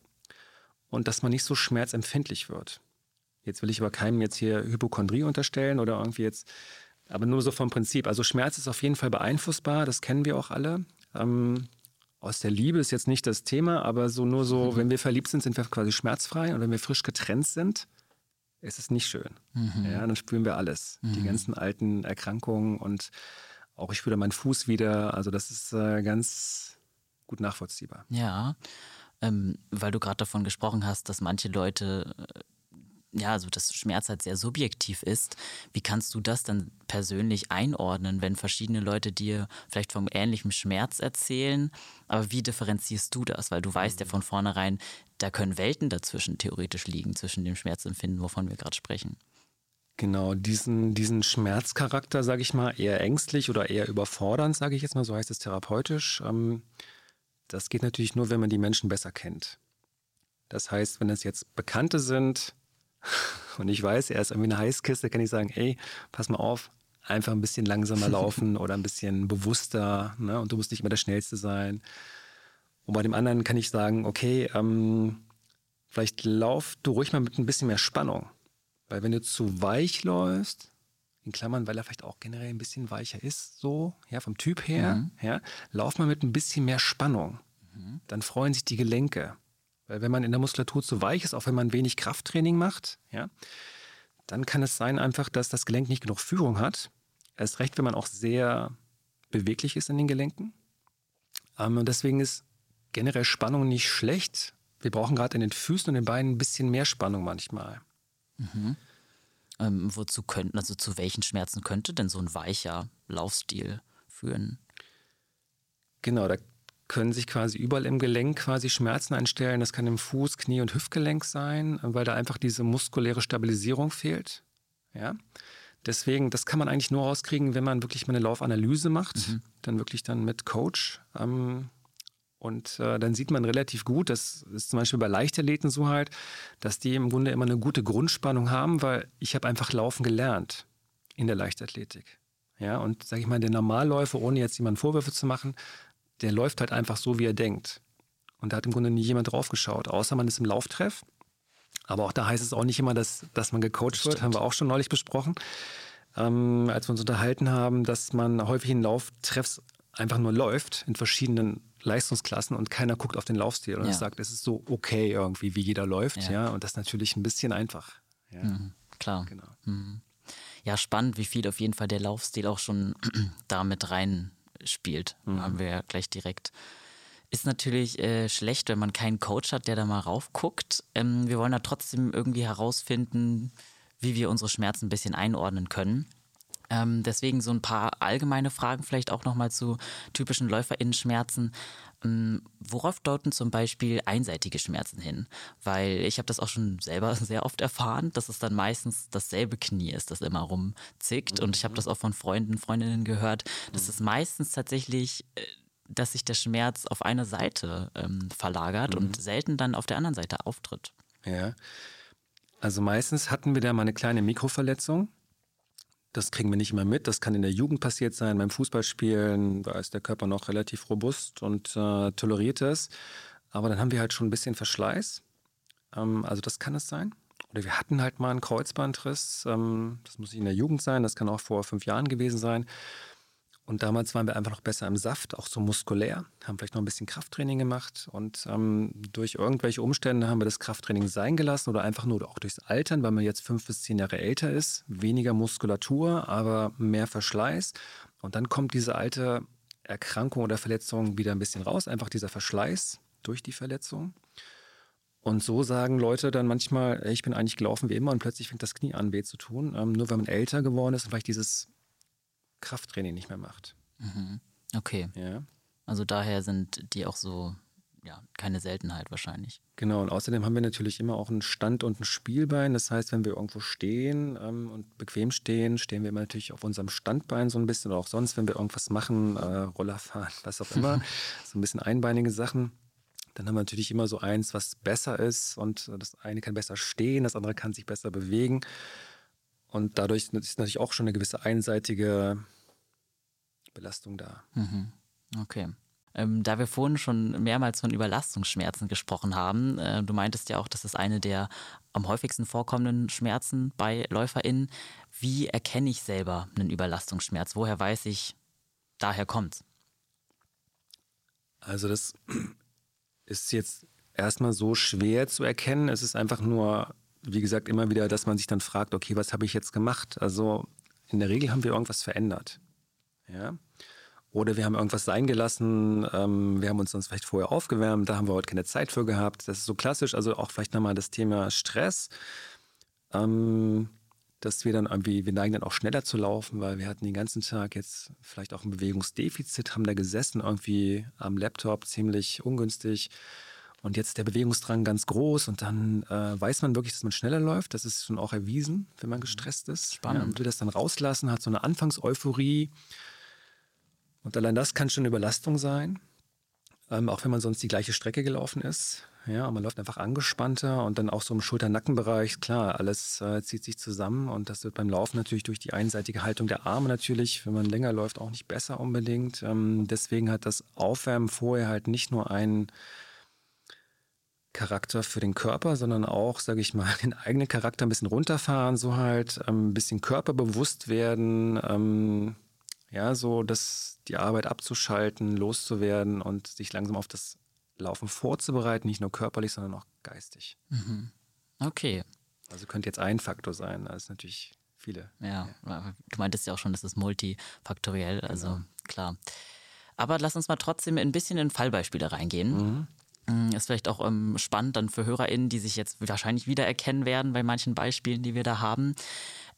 und dass man nicht so schmerzempfindlich wird. Jetzt will ich aber keinem jetzt hier Hypochondrie unterstellen oder irgendwie jetzt, aber nur so vom Prinzip. Also Schmerz ist auf jeden Fall beeinflussbar, das kennen wir auch alle. Ähm, aus der Liebe ist jetzt nicht das Thema, aber so nur so, mhm. wenn wir verliebt sind, sind wir quasi schmerzfrei und wenn wir frisch getrennt sind, ist es nicht schön. Mhm. Ja, dann spüren wir alles. Mhm. Die ganzen alten Erkrankungen und auch ich spüre meinen Fuß wieder. Also das ist äh, ganz gut nachvollziehbar. Ja, ähm, weil du gerade davon gesprochen hast, dass manche Leute äh, ja, also dass Schmerz halt sehr subjektiv ist. Wie kannst du das dann persönlich einordnen, wenn verschiedene Leute dir vielleicht vom ähnlichen Schmerz erzählen? Aber wie differenzierst du das? Weil du weißt ja von vornherein, da können Welten dazwischen theoretisch liegen, zwischen dem Schmerzempfinden, wovon wir gerade sprechen. Genau, diesen, diesen Schmerzcharakter, sage ich mal, eher ängstlich oder eher überfordernd, sage ich jetzt mal, so heißt es therapeutisch. Ähm, das geht natürlich nur, wenn man die Menschen besser kennt. Das heißt, wenn es jetzt Bekannte sind und ich weiß, er ist irgendwie eine Heißkiste, kann ich sagen, ey, pass mal auf, einfach ein bisschen langsamer laufen oder ein bisschen bewusster ne? und du musst nicht immer der Schnellste sein. Und bei dem anderen kann ich sagen, okay, ähm, vielleicht lauf du ruhig mal mit ein bisschen mehr Spannung. Weil wenn du zu weich läufst, in Klammern, weil er vielleicht auch generell ein bisschen weicher ist, so, ja, vom Typ her, mhm. ja, lauf mal mit ein bisschen mehr Spannung. Mhm. Dann freuen sich die Gelenke. Weil wenn man in der Muskulatur zu weich ist, auch wenn man wenig Krafttraining macht, ja, dann kann es sein einfach, dass das Gelenk nicht genug Führung hat. Erst recht, wenn man auch sehr beweglich ist in den Gelenken. Ähm, und deswegen ist generell Spannung nicht schlecht. Wir brauchen gerade in den Füßen und den Beinen ein bisschen mehr Spannung manchmal. Mhm. Ähm, wozu könnten, also zu welchen Schmerzen könnte denn so ein weicher Laufstil führen? Genau, da können sich quasi überall im Gelenk quasi Schmerzen einstellen. Das kann im Fuß, Knie und Hüftgelenk sein, weil da einfach diese muskuläre Stabilisierung fehlt. Ja. Deswegen, das kann man eigentlich nur rauskriegen, wenn man wirklich mal eine Laufanalyse macht, mhm. dann wirklich dann mit Coach. Ähm, und äh, dann sieht man relativ gut, das ist zum Beispiel bei Leichtathleten so halt, dass die im Grunde immer eine gute Grundspannung haben, weil ich habe einfach Laufen gelernt in der Leichtathletik. Ja, und sage ich mal, der Normalläufer, ohne jetzt jemanden Vorwürfe zu machen, der läuft halt einfach so, wie er denkt. Und da hat im Grunde nie jemand drauf geschaut, außer man ist im Lauftreff. Aber auch da heißt es auch nicht immer, dass, dass man gecoacht wird, haben wir auch schon neulich besprochen, ähm, als wir uns unterhalten haben, dass man häufig in Lauftreffs einfach nur läuft in verschiedenen Leistungsklassen und keiner guckt auf den Laufstil und ja. sagt, es ist so okay irgendwie, wie jeder läuft. Ja, ja und das ist natürlich ein bisschen einfach. Ja. Mhm, klar. Genau. Mhm. Ja, spannend, wie viel auf jeden Fall der Laufstil auch schon da mit rein spielt. Mhm. Haben wir ja gleich direkt. Ist natürlich äh, schlecht, wenn man keinen Coach hat, der da mal raufguckt. Ähm, wir wollen da trotzdem irgendwie herausfinden, wie wir unsere Schmerzen ein bisschen einordnen können. Ähm, deswegen so ein paar allgemeine Fragen vielleicht auch nochmal zu typischen LäuferInnen-Schmerzen. Ähm, worauf deuten zum Beispiel einseitige Schmerzen hin? Weil ich habe das auch schon selber sehr oft erfahren, dass es dann meistens dasselbe Knie ist, das immer rumzickt. Mhm. Und ich habe das auch von Freunden, Freundinnen gehört, dass mhm. es meistens tatsächlich äh, dass sich der Schmerz auf eine Seite ähm, verlagert mhm. und selten dann auf der anderen Seite auftritt. Ja. Also meistens hatten wir da mal eine kleine Mikroverletzung das kriegen wir nicht immer mit. Das kann in der Jugend passiert sein, beim Fußballspielen. Da ist der Körper noch relativ robust und äh, toleriert es. Aber dann haben wir halt schon ein bisschen Verschleiß. Ähm, also das kann es sein. Oder wir hatten halt mal einen Kreuzbandriss. Ähm, das muss nicht in der Jugend sein. Das kann auch vor fünf Jahren gewesen sein. Und damals waren wir einfach noch besser im Saft, auch so muskulär, haben vielleicht noch ein bisschen Krafttraining gemacht und ähm, durch irgendwelche Umstände haben wir das Krafttraining sein gelassen oder einfach nur auch durchs Altern, weil man jetzt fünf bis zehn Jahre älter ist, weniger Muskulatur, aber mehr Verschleiß. Und dann kommt diese alte Erkrankung oder Verletzung wieder ein bisschen raus, einfach dieser Verschleiß durch die Verletzung. Und so sagen Leute dann manchmal, ich bin eigentlich gelaufen wie immer und plötzlich fängt das Knie an weh zu tun. Ähm, nur weil man älter geworden ist und vielleicht dieses Krafttraining nicht mehr macht. Mhm. Okay. Ja. Also daher sind die auch so, ja, keine Seltenheit wahrscheinlich. Genau, und außerdem haben wir natürlich immer auch einen Stand und ein Spielbein. Das heißt, wenn wir irgendwo stehen ähm, und bequem stehen, stehen wir immer natürlich auf unserem Standbein so ein bisschen oder auch sonst, wenn wir irgendwas machen, äh, Roller fahren, was auch immer, so ein bisschen einbeinige Sachen. Dann haben wir natürlich immer so eins, was besser ist und das eine kann besser stehen, das andere kann sich besser bewegen. Und dadurch ist natürlich auch schon eine gewisse einseitige Belastung da. Mhm. Okay. Ähm, da wir vorhin schon mehrmals von Überlastungsschmerzen gesprochen haben, äh, du meintest ja auch, das ist eine der am häufigsten vorkommenden Schmerzen bei LäuferInnen. Wie erkenne ich selber einen Überlastungsschmerz? Woher weiß ich, daher kommt Also das ist jetzt erstmal so schwer zu erkennen. Es ist einfach nur wie gesagt, immer wieder, dass man sich dann fragt, okay, was habe ich jetzt gemacht? Also in der Regel haben wir irgendwas verändert. Ja? Oder wir haben irgendwas sein gelassen, ähm, wir haben uns sonst vielleicht vorher aufgewärmt, da haben wir heute keine Zeit für gehabt. Das ist so klassisch. Also auch vielleicht nochmal das Thema Stress. Ähm, dass wir dann irgendwie, wir neigen dann auch schneller zu laufen, weil wir hatten den ganzen Tag jetzt vielleicht auch ein Bewegungsdefizit, haben da gesessen, irgendwie am Laptop, ziemlich ungünstig. Und jetzt der Bewegungsdrang ganz groß und dann äh, weiß man wirklich, dass man schneller läuft. Das ist schon auch erwiesen, wenn man gestresst ist. Spannend. Ja, und will das dann rauslassen, hat so eine Anfangseuphorie. Und allein das kann schon eine Überlastung sein. Ähm, auch wenn man sonst die gleiche Strecke gelaufen ist. Ja, man läuft einfach angespannter und dann auch so im Schulter-Nackenbereich, klar, alles äh, zieht sich zusammen und das wird beim Laufen natürlich durch die einseitige Haltung der Arme natürlich, wenn man länger läuft, auch nicht besser unbedingt. Ähm, deswegen hat das Aufwärmen vorher halt nicht nur einen Charakter für den Körper, sondern auch, sage ich mal, den eigenen Charakter ein bisschen runterfahren, so halt ähm, ein bisschen körperbewusst werden, ähm, ja, so dass die Arbeit abzuschalten, loszuwerden und sich langsam auf das Laufen vorzubereiten, nicht nur körperlich, sondern auch geistig. Mhm. Okay. Also könnte jetzt ein Faktor sein, das ist natürlich viele. Ja, ja, du meintest ja auch schon, das ist multifaktoriell, also genau. klar. Aber lass uns mal trotzdem ein bisschen in Fallbeispiele reingehen. Mhm. Ist vielleicht auch ähm, spannend dann für HörerInnen, die sich jetzt wahrscheinlich wiedererkennen werden bei manchen Beispielen, die wir da haben.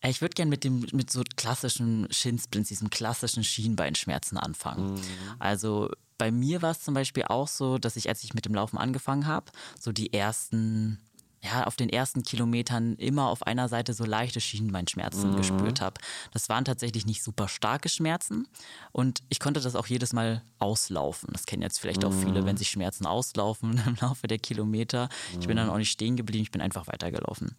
Äh, ich würde gerne mit dem mit so klassischen Shinsplints, diesen klassischen Schienbeinschmerzen anfangen. Mhm. Also bei mir war es zum Beispiel auch so, dass ich, als ich mit dem Laufen angefangen habe, so die ersten ja, auf den ersten Kilometern immer auf einer Seite so leichte Schienbeinschmerzen mhm. gespürt habe. Das waren tatsächlich nicht super starke Schmerzen und ich konnte das auch jedes Mal auslaufen. Das kennen jetzt vielleicht auch viele, wenn mhm. sich Schmerzen auslaufen im Laufe der Kilometer. Ich bin dann mhm. auch nicht stehen geblieben, ich bin einfach weitergelaufen.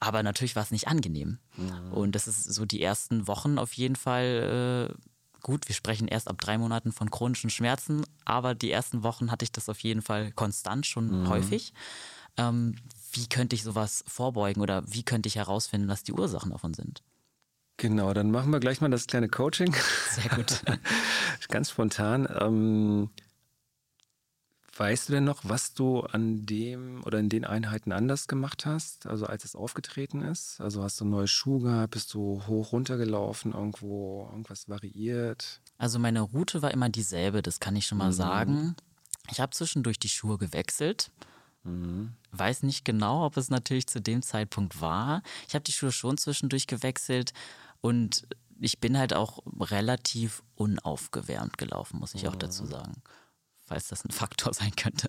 Aber natürlich war es nicht angenehm. Mhm. Und das ist so die ersten Wochen auf jeden Fall. Äh, gut, wir sprechen erst ab drei Monaten von chronischen Schmerzen, aber die ersten Wochen hatte ich das auf jeden Fall konstant schon mhm. häufig. Ähm, wie könnte ich sowas vorbeugen oder wie könnte ich herausfinden, was die Ursachen davon sind? Genau, dann machen wir gleich mal das kleine Coaching. Sehr gut. Ganz spontan. Ähm, Weißt du denn noch, was du an dem oder in den Einheiten anders gemacht hast, also als es aufgetreten ist? Also hast du neue Schuhe gehabt, bist du hoch runtergelaufen, irgendwo irgendwas variiert? Also meine Route war immer dieselbe, das kann ich schon mal mhm. sagen. Ich habe zwischendurch die Schuhe gewechselt. Mhm. Weiß nicht genau, ob es natürlich zu dem Zeitpunkt war. Ich habe die Schuhe schon zwischendurch gewechselt und ich bin halt auch relativ unaufgewärmt gelaufen, muss ich auch dazu mhm. sagen falls das ein Faktor sein könnte.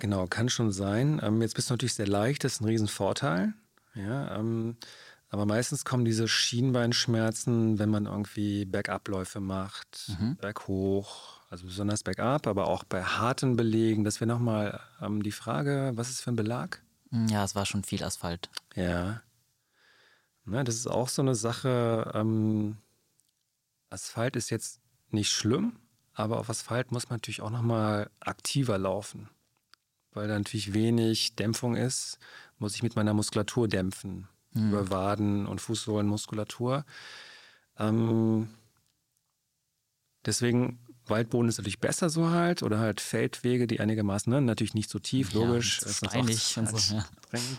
Genau, kann schon sein. Ähm, jetzt bist du natürlich sehr leicht, das ist ein Riesenvorteil. Ja, ähm, aber meistens kommen diese Schienbeinschmerzen, wenn man irgendwie Bergabläufe macht, mhm. berghoch, also besonders bergab, aber auch bei harten Belegen. Das wäre nochmal ähm, die Frage, was ist für ein Belag? Ja, es war schon viel Asphalt. Ja. Na, das ist auch so eine Sache. Ähm, Asphalt ist jetzt nicht schlimm, aber auf Asphalt muss man natürlich auch nochmal aktiver laufen. Weil da natürlich wenig Dämpfung ist, muss ich mit meiner Muskulatur dämpfen. Mhm. Über Waden- und Fußsohlenmuskulatur. Ähm, deswegen, Waldboden ist natürlich besser so halt. Oder halt Feldwege, die einigermaßen, ne, natürlich nicht so tief, ja, logisch. Steinig und so, ja.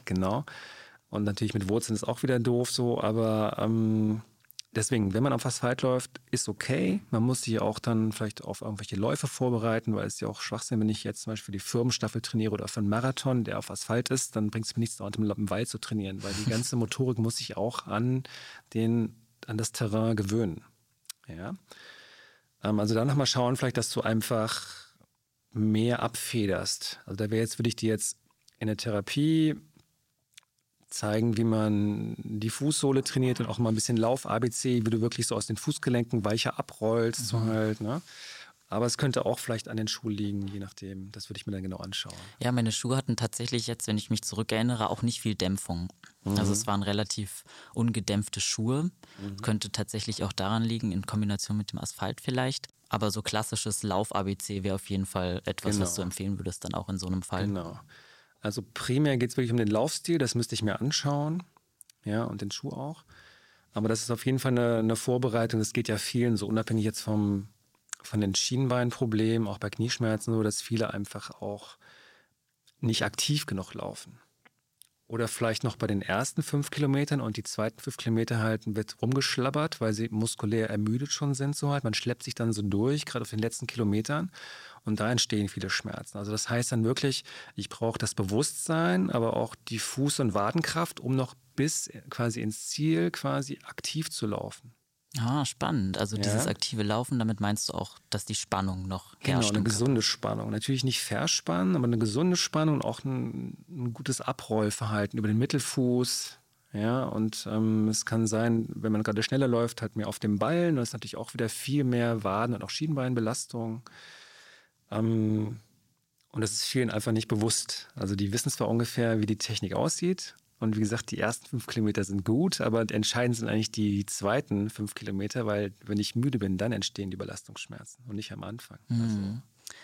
Genau. Und natürlich mit Wurzeln ist auch wieder doof so, aber ähm, Deswegen, wenn man auf Asphalt läuft, ist okay. Man muss sich auch dann vielleicht auf irgendwelche Läufe vorbereiten, weil es ja auch Schwachsinn, wenn ich jetzt zum Beispiel für die Firmenstaffel trainiere oder für einen Marathon, der auf Asphalt ist, dann bringt es mir nichts, dort im Wald zu trainieren, weil die ganze Motorik muss sich auch an, den, an das Terrain gewöhnen. Ja. Ähm, also da nochmal schauen, vielleicht, dass du einfach mehr abfederst. Also da wäre jetzt, würde ich dir jetzt in der Therapie zeigen, wie man die Fußsohle trainiert und auch mal ein bisschen Lauf-ABC, wie du wirklich so aus den Fußgelenken weicher abrollst. Mhm. So halt, ne? Aber es könnte auch vielleicht an den Schuhen liegen, je nachdem. Das würde ich mir dann genau anschauen. Ja, meine Schuhe hatten tatsächlich jetzt, wenn ich mich zurückerinnere, auch nicht viel Dämpfung. Mhm. Also es waren relativ ungedämpfte Schuhe. Mhm. Könnte tatsächlich auch daran liegen, in Kombination mit dem Asphalt vielleicht. Aber so klassisches Lauf-ABC wäre auf jeden Fall etwas, genau. was du empfehlen würdest, dann auch in so einem Fall. Genau. Also primär geht es wirklich um den Laufstil, das müsste ich mir anschauen. Ja, und den Schuh auch. Aber das ist auf jeden Fall eine, eine Vorbereitung. Das geht ja vielen so unabhängig jetzt vom, von den Schienbeinproblemen, auch bei Knieschmerzen, so dass viele einfach auch nicht aktiv genug laufen. Oder vielleicht noch bei den ersten fünf Kilometern und die zweiten fünf Kilometer halt wird rumgeschlabbert, weil sie muskulär ermüdet schon sind. So halt. Man schleppt sich dann so durch, gerade auf den letzten Kilometern. Und da entstehen viele Schmerzen. Also das heißt dann wirklich, ich brauche das Bewusstsein, aber auch die Fuß- und Wadenkraft, um noch bis quasi ins Ziel quasi aktiv zu laufen. Ah, spannend. Also Ja. dieses aktive Laufen, damit meinst du auch, dass die Spannung noch Genau, herrscht. eine im Körper. gesunde Spannung. Natürlich nicht verspannen, aber eine gesunde Spannung und auch ein, ein gutes Abrollverhalten über den Mittelfuß. Ja, und ähm, es kann sein, wenn man gerade schneller läuft, halt mehr auf dem Ballen. Das ist natürlich auch wieder viel mehr Waden- und auch Schienbeinbelastung. Ähm, und das ist vielen einfach nicht bewusst. Also die wissen zwar ungefähr, wie die Technik aussieht. Und wie gesagt, die ersten fünf Kilometer sind gut, aber entscheidend sind eigentlich die zweiten fünf Kilometer, weil wenn ich müde bin, dann entstehen die Überlastungsschmerzen und nicht am Anfang. Also, Mhm.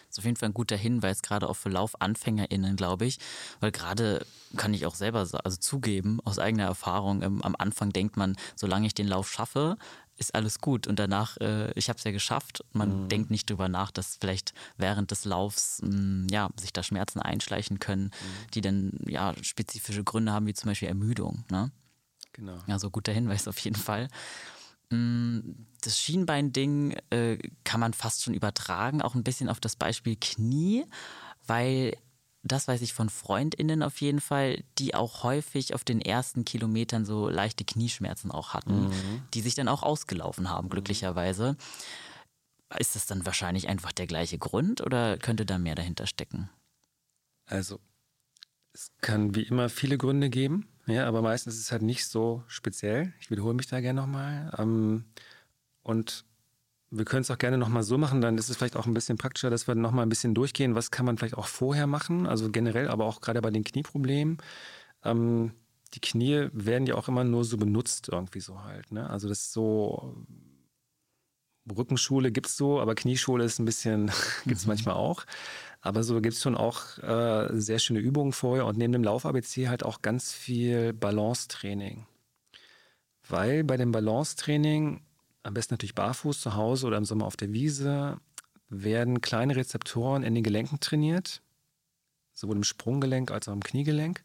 Das ist auf jeden Fall ein guter Hinweis, gerade auch für LaufanfängerInnen, glaube ich. Weil gerade kann ich auch selber also zugeben, aus eigener Erfahrung, ähm, am Anfang denkt man, solange ich den Lauf schaffe, ist alles gut. Und danach, äh, ich habe es ja geschafft. Man denkt nicht drüber nach, dass vielleicht während des Laufs mh, ja, sich da Schmerzen einschleichen können, die dann ja spezifische Gründe haben, wie zum Beispiel Ermüdung. Ne? genau. Also guter Hinweis auf jeden Fall. Mm, Das Schienbein-Ding äh, kann man fast schon übertragen, auch ein bisschen auf das Beispiel Knie, weil das weiß ich von FreundInnen auf jeden Fall, die auch häufig auf den ersten Kilometern so leichte Knieschmerzen auch hatten, die sich dann auch ausgelaufen haben, glücklicherweise. Ist das dann wahrscheinlich einfach der gleiche Grund oder könnte da mehr dahinter stecken? Also es kann wie immer viele Gründe geben, ja, aber meistens ist es halt nicht so speziell. Ich wiederhole mich da gerne nochmal. Ähm, und wir können es auch gerne nochmal so machen, dann ist es vielleicht auch ein bisschen praktischer, dass wir nochmal ein bisschen durchgehen, was kann man vielleicht auch vorher machen, also generell, aber auch gerade bei den Knieproblemen. Ähm, die Knie werden ja auch immer nur so benutzt, irgendwie so halt. Ne? Also das ist so, Rückenschule gibt es so, aber Knieschule ist ein bisschen, gibt es manchmal auch. Aber so gibt es schon auch äh, sehr schöne Übungen vorher und neben dem Lauf-ABC halt auch ganz viel Balancetraining. Weil bei dem Balancetraining, am besten natürlich barfuß zu Hause oder im Sommer auf der Wiese, werden kleine Rezeptoren in den Gelenken trainiert, sowohl im Sprunggelenk als auch im Kniegelenk.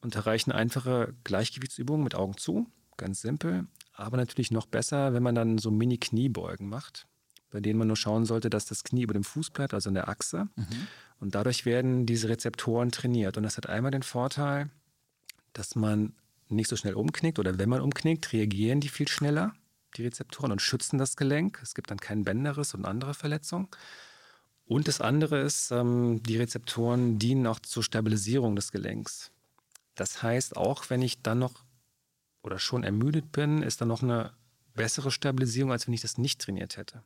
Und da reichen einfache Gleichgewichtsübungen mit Augen zu, ganz simpel. Aber natürlich noch besser, wenn man dann so Mini-Kniebeugen macht, bei denen man nur schauen sollte, dass das Knie über dem Fuß bleibt, also in der Achse. Und dadurch werden diese Rezeptoren trainiert. Und das hat einmal den Vorteil, dass man nicht so schnell umknickt oder wenn man umknickt, reagieren die viel schneller, die Rezeptoren, und schützen das Gelenk. Es gibt dann keinen Bänderriss und andere Verletzungen. Und das andere ist, ähm, die Rezeptoren dienen auch zur Stabilisierung des Gelenks. Das heißt, auch wenn ich dann noch oder schon ermüdet bin, ist dann noch eine bessere Stabilisierung, als wenn ich das nicht trainiert hätte.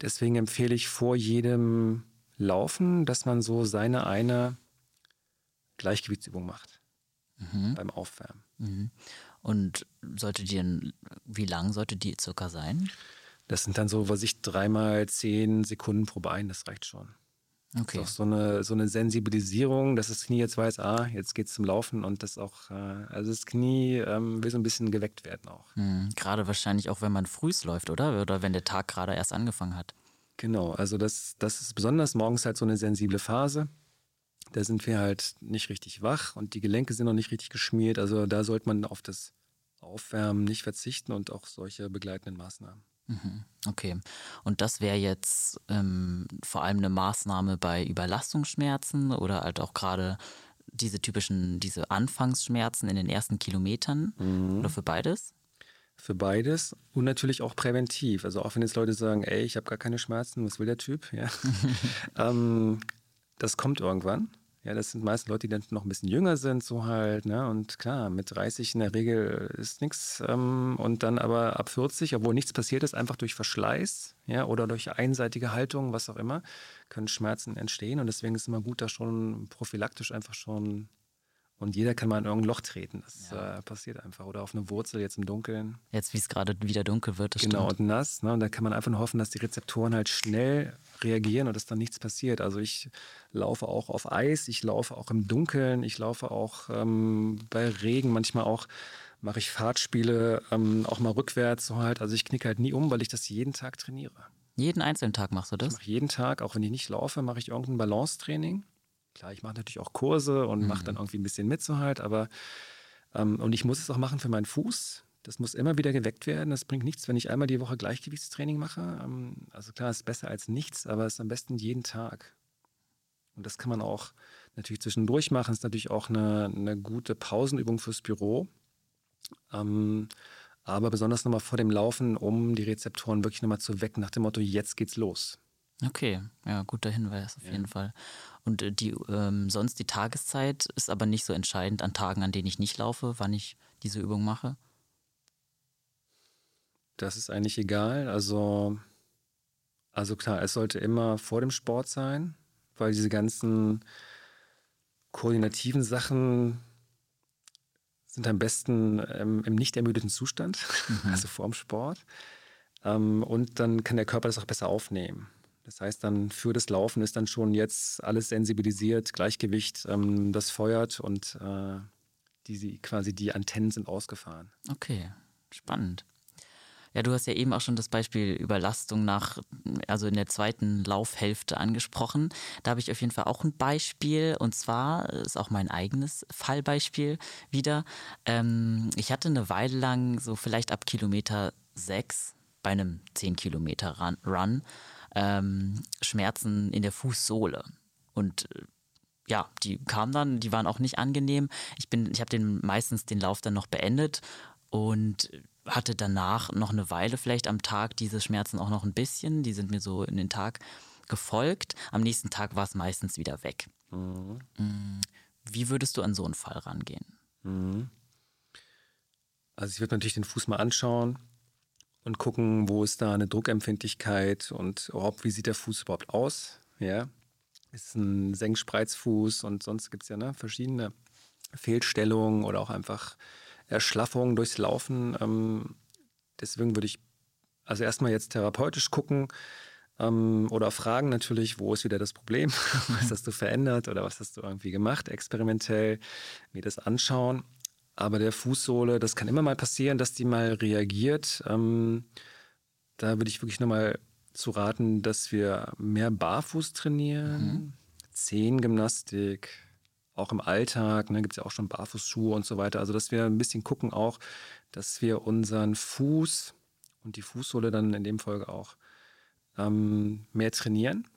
Deswegen empfehle ich vor jedem Laufen, dass man so seine eine Gleichgewichtsübung macht Mhm. beim Aufwärmen. Mhm. Und sollte die denn, wie lang sollte die circa sein? Das sind dann so, was ich, dreimal zehn Sekunden pro Bein, das reicht schon. Okay. Das ist auch so eine, so eine Sensibilisierung, dass das Knie jetzt weiß, ah, jetzt geht's zum Laufen und das auch, äh, also das Knie ähm, will so ein bisschen geweckt werden auch. Mhm. Gerade wahrscheinlich auch, wenn man frühs läuft, oder? Oder wenn der Tag gerade erst angefangen hat. Genau, also das, das ist besonders morgens halt so eine sensible Phase. Da sind wir halt nicht richtig wach und die Gelenke sind noch nicht richtig geschmiert. Also da sollte man auf das Aufwärmen nicht verzichten und auch solche begleitenden Maßnahmen. Mhm. Okay. Und das wäre jetzt ähm, vor allem eine Maßnahme bei Überlastungsschmerzen oder halt auch gerade diese typischen, diese Anfangsschmerzen in den ersten Kilometern oder für beides? Für beides und natürlich auch präventiv. Also auch wenn jetzt Leute sagen, ey, ich habe gar keine Schmerzen, was will der Typ? Ja. ähm, das kommt irgendwann. Ja, das sind meist Leute, die dann noch ein bisschen jünger sind, so halt, ne? Und klar, mit 30 in der Regel ist nichts. Ähm, und dann aber ab 40, obwohl nichts passiert ist, einfach durch Verschleiß, ja, oder durch einseitige Haltung, was auch immer, können Schmerzen entstehen. Und deswegen ist es immer gut, da schon prophylaktisch einfach schon. Und jeder kann mal in irgendein Loch treten. Das äh, passiert einfach. Oder auf eine Wurzel jetzt im Dunkeln. Jetzt, wie es gerade wieder dunkel wird, das Genau, stimmt. und nass. Ne? Und da kann man einfach nur hoffen, dass die Rezeptoren halt schnell reagieren und dass dann nichts passiert. Also ich laufe auch auf Eis, ich laufe auch im Dunkeln, ich laufe auch ähm, bei Regen, manchmal auch mache ich Fahrtspiele, ähm, auch mal rückwärts so halt. Also ich knicke halt nie um, weil ich das jeden Tag trainiere. Jeden einzelnen Tag machst du Ich das? mache jeden Tag, auch wenn ich nicht laufe, mache ich irgendein Balancetraining. Klar, ich mache natürlich auch Kurse und mache dann irgendwie ein bisschen mit so halt, aber ähm, und ich muss es auch machen für meinen Fuß. Das muss immer wieder geweckt werden. Das bringt nichts, wenn ich einmal die Woche Gleichgewichtstraining mache. Ähm, also klar, ist besser als nichts, aber es ist am besten jeden Tag. Und das kann man auch natürlich zwischendurch machen. Ist natürlich auch eine, eine gute Pausenübung fürs Büro. Ähm, aber besonders nochmal vor dem Laufen, um die Rezeptoren wirklich nochmal zu wecken, nach dem Motto, jetzt geht's los. Okay, ja, guter Hinweis auf ja. jeden Fall. Und äh, die ähm, sonst die Tageszeit ist aber nicht so entscheidend an Tagen, an denen ich nicht laufe, wann ich diese Übung mache. Das ist eigentlich egal. Also, also klar, es sollte immer vor dem Sport sein, weil diese ganzen koordinativen Sachen sind am besten ähm, im nicht ermüdeten Zustand, mhm. also vorm Sport. Ähm, und dann kann der Körper das auch besser aufnehmen. Das heißt dann, für das Laufen ist dann schon jetzt alles sensibilisiert, Gleichgewicht, ähm, das feuert und äh, die, quasi die Antennen sind ausgefahren. Okay, spannend. Ja, du hast ja eben auch schon das Beispiel Überlastung nach, also in der zweiten Laufhälfte angesprochen. Da habe ich auf jeden Fall auch ein Beispiel und zwar ist auch mein eigenes Fallbeispiel wieder. Ähm, ich hatte eine Weile lang so vielleicht ab Kilometer sechs bei einem 10 Kilometer Run, Run ähm, Schmerzen in der Fußsohle. Und äh, ja, die kamen dann, die waren auch nicht angenehm. Ich bin, ich habe den meistens den Lauf dann noch beendet und hatte danach noch eine Weile vielleicht am Tag diese Schmerzen auch noch ein bisschen. Die sind mir so in den Tag gefolgt. Am nächsten Tag war es meistens wieder weg. Mhm. Mm, wie würdest du an so einen Fall rangehen? Mhm. Also ich würde natürlich den Fuß mal anschauen und gucken, wo ist da eine Druckempfindlichkeit und überhaupt, wie sieht der Fuß überhaupt aus. Ja, ist ein Senkspreizfuß und sonst gibt es ja ne, verschiedene Fehlstellungen oder auch einfach Erschlaffungen durchs Laufen. Ähm, deswegen würde ich also erstmal jetzt therapeutisch gucken ähm, oder fragen natürlich, wo ist wieder das Problem? was hast du verändert oder was hast du irgendwie gemacht, experimentell, mir das anschauen. Aber der Fußsohle, das kann immer mal passieren, dass die mal reagiert. Ähm, da würde ich wirklich nochmal zu raten, dass wir mehr barfuß trainieren, mhm. Zehengymnastik, auch im Alltag, ne, gibt es ja auch schon Barfußschuhe und so weiter. Also, dass wir ein bisschen gucken auch, dass wir unseren Fuß und die Fußsohle dann in dem Folge auch ähm, mehr trainieren.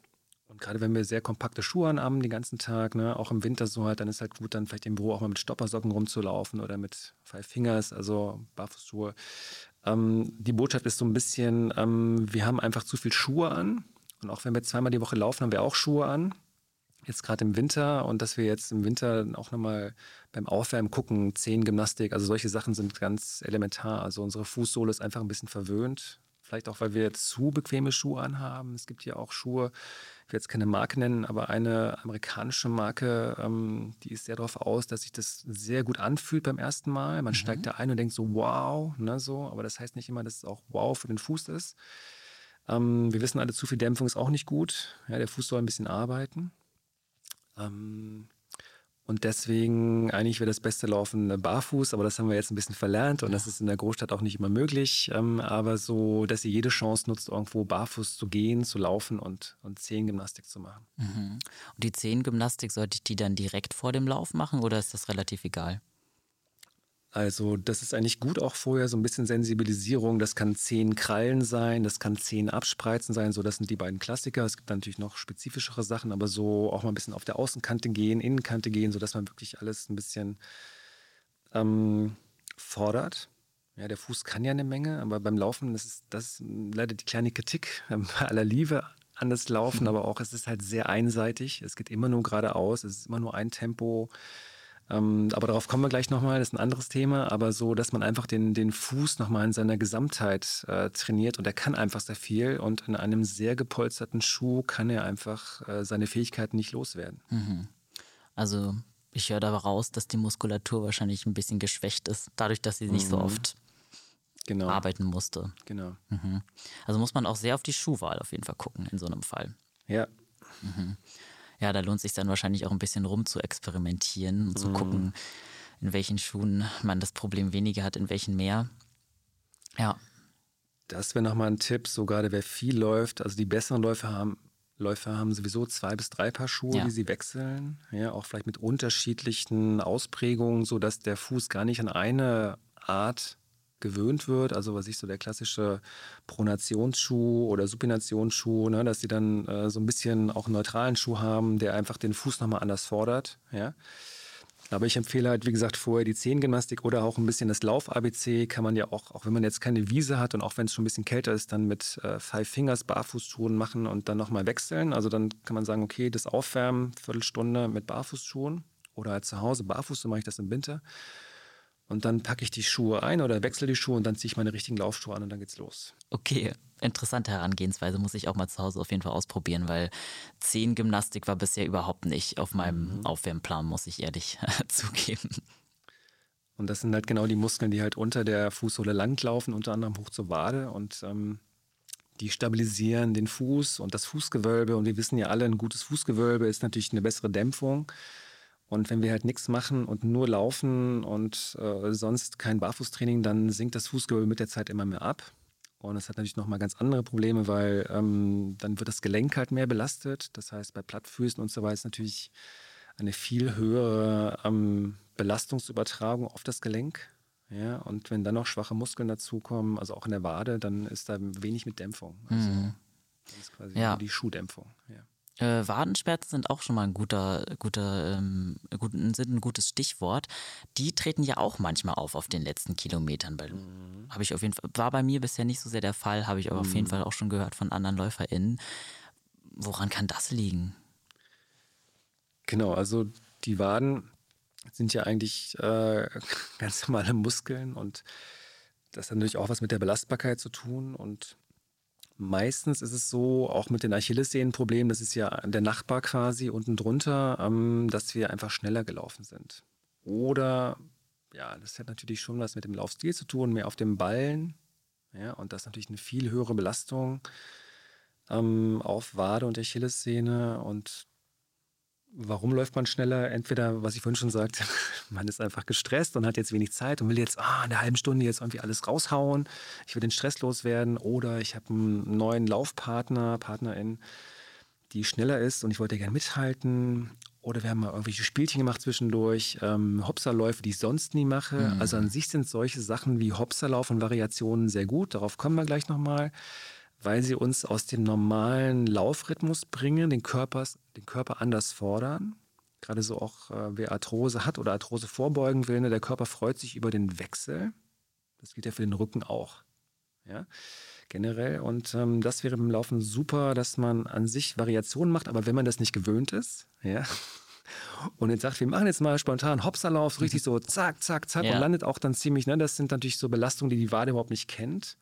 Und gerade wenn wir sehr kompakte Schuhe haben den ganzen Tag, ne, auch im Winter so halt, dann ist halt gut, dann vielleicht im Büro auch mal mit Stoppersocken rumzulaufen oder mit Five Fingers, also Barfußschuhe. Ähm, die Botschaft ist so ein bisschen, ähm, wir haben einfach zu viel Schuhe an. Und auch wenn wir zweimal die Woche laufen, haben wir auch Schuhe an jetzt gerade im Winter und dass wir jetzt im Winter auch nochmal beim Aufwärmen gucken, Zehengymnastik, also solche Sachen sind ganz elementar. Also unsere Fußsohle ist einfach ein bisschen verwöhnt. Vielleicht auch, weil wir zu bequeme Schuhe anhaben. Es gibt hier auch Schuhe, ich will jetzt keine Marke nennen, aber eine amerikanische Marke, ähm, die ist sehr darauf aus, dass sich das sehr gut anfühlt beim ersten Mal. Man mhm. steigt da ein und denkt so, wow, ne, so, aber das heißt nicht immer, dass es auch wow für den Fuß ist. Ähm, wir wissen alle, zu viel Dämpfung ist auch nicht gut. Ja, der Fuß soll ein bisschen arbeiten. Ähm, und deswegen eigentlich wäre das beste Laufen äh, barfuß, aber das haben wir jetzt ein bisschen verlernt und das ist in der Großstadt auch nicht immer möglich. Ähm, aber so, dass ihr jede Chance nutzt, irgendwo barfuß zu gehen, zu laufen und, und Zehengymnastik zu machen. Mhm. Und die Zehengymnastik, sollte ich die dann direkt vor dem Lauf machen oder ist das relativ egal? Also das ist eigentlich gut auch vorher, so ein bisschen Sensibilisierung. Das kann zehn Krallen sein, das kann zehn Abspreizen sein. So, das sind die beiden Klassiker. Es gibt natürlich noch spezifischere Sachen, aber so auch mal ein bisschen auf der Außenkante gehen, Innenkante gehen, sodass man wirklich alles ein bisschen ähm, fordert. Ja, der Fuß kann ja eine Menge, aber beim Laufen, das ist, das ist leider die kleine Kritik bei aller Liebe an das Laufen, mhm. aber auch es ist halt sehr einseitig. Es geht immer nur geradeaus, es ist immer nur ein Tempo. Ähm, aber darauf kommen wir gleich nochmal, das ist ein anderes Thema, aber so, dass man einfach den, den Fuß nochmal in seiner Gesamtheit äh, trainiert und er kann einfach sehr viel und in einem sehr gepolsterten Schuh kann er einfach äh, seine Fähigkeiten nicht loswerden. Mhm. Also ich höre da raus, dass die Muskulatur wahrscheinlich ein bisschen geschwächt ist, dadurch, dass sie nicht mhm. so oft genau. arbeiten musste. Genau. Mhm. Also muss man auch sehr auf die Schuhwahl auf jeden Fall gucken in so einem Fall. Ja. Mhm ja, da lohnt sich dann wahrscheinlich auch ein bisschen rum zu experimentieren und zu mhm. gucken, in welchen Schuhen man das Problem weniger hat, in welchen mehr. Ja. Das wäre nochmal ein Tipp, so gerade wer viel läuft, also die besseren Läufer haben, Läufer haben sowieso zwei bis drei Paar Schuhe, ja. die sie wechseln. Ja, auch vielleicht mit unterschiedlichen Ausprägungen, sodass der Fuß gar nicht an eine Art gewöhnt wird. Also was ich so der klassische Pronationsschuh oder Supinationsschuh, ne, dass sie dann äh, so ein bisschen auch einen neutralen Schuh haben, der einfach den Fuß nochmal anders fordert. Ja. Aber ich empfehle halt, wie gesagt, vorher die Zehengymnastik oder auch ein bisschen das Lauf-ABC kann man ja auch, auch wenn man jetzt keine Wiese hat und auch wenn es schon ein bisschen kälter ist, dann mit äh, Five Fingers Barfußschuhen machen und dann nochmal wechseln. Also dann kann man sagen, okay, das Aufwärmen, Viertelstunde mit Barfußschuhen oder halt zu Hause barfuß, so mache ich das im Winter. Und dann packe ich die Schuhe ein oder wechsle die Schuhe und dann ziehe ich meine richtigen Laufschuhe an und dann geht's los. Okay, interessante Herangehensweise muss ich auch mal zu Hause auf jeden Fall ausprobieren, weil Zehengymnastik war bisher überhaupt nicht auf meinem mhm. Aufwärmplan, muss ich ehrlich zugeben. Und das sind halt genau die Muskeln, die halt unter der Fußsohle langlaufen, unter anderem hoch zur Wade und ähm, die stabilisieren den Fuß und das Fußgewölbe. Und wir wissen ja alle, ein gutes Fußgewölbe ist natürlich eine bessere Dämpfung. Und wenn wir halt nichts machen und nur laufen und äh, sonst kein Barfußtraining, dann sinkt das Fußgewölbe mit der Zeit immer mehr ab. Und das hat natürlich nochmal ganz andere Probleme, weil ähm, dann wird das Gelenk halt mehr belastet. Das heißt, bei Plattfüßen und so weiter ist natürlich eine viel höhere ähm, Belastungsübertragung auf das Gelenk. Ja, und wenn dann noch schwache Muskeln dazukommen, also auch in der Wade, dann ist da wenig mit Dämpfung. Also mhm. das ist quasi ja. die Schuhdämpfung. Ja. Äh, Wadenschmerzen sind auch schon mal ein guter, guter, ähm, gut, sind ein gutes Stichwort. Die treten ja auch manchmal auf auf den letzten Kilometern. Mhm. Habe ich auf jeden Fall, war bei mir bisher nicht so sehr der Fall, habe ich aber mhm. auf jeden mhm. Fall auch schon gehört von anderen LäuferInnen. Woran kann das liegen? Genau, also die Waden sind ja eigentlich äh, ganz normale Muskeln und das hat natürlich auch was mit der Belastbarkeit zu tun und Meistens ist es so, auch mit den Achillessehnenproblemen, das ist ja der Nachbar quasi unten drunter, ähm, dass wir einfach schneller gelaufen sind. Oder, ja, das hat natürlich schon was mit dem Laufstil zu tun, mehr auf dem Ballen. Ja, und das ist natürlich eine viel höhere Belastung ähm, auf Wade und Achillessehne. Und warum läuft man schneller? Entweder, was ich vorhin schon sagte, man ist einfach gestresst und hat jetzt wenig Zeit und will jetzt ah, in einer halben Stunde jetzt irgendwie alles raushauen. Ich will den Stress loswerden. Oder ich habe einen neuen Laufpartner, Partnerin, die schneller ist und ich wollte gerne mithalten. Oder wir haben mal irgendwelche Spielchen gemacht zwischendurch, ähm, Hopserläufe, die ich sonst nie mache. Mhm. Also an sich sind solche Sachen wie Hopserlauf und Variationen sehr gut. Darauf kommen wir gleich nochmal weil sie uns aus dem normalen Laufrhythmus bringen, den, Körpers, den Körper anders fordern. Gerade so auch, äh, wer Arthrose hat oder Arthrose vorbeugen will, ne, der Körper freut sich über den Wechsel. Das gilt ja für den Rücken auch. Ja, generell. Und ähm, das wäre beim Laufen super, dass man an sich Variationen macht, aber wenn man das nicht gewöhnt ist, ja, und jetzt sagt, wir machen jetzt mal spontan Hopserlauf, richtig so zack, zack, zack ja. und landet auch dann ziemlich, ne, das sind natürlich so Belastungen, die die Wade überhaupt nicht kennt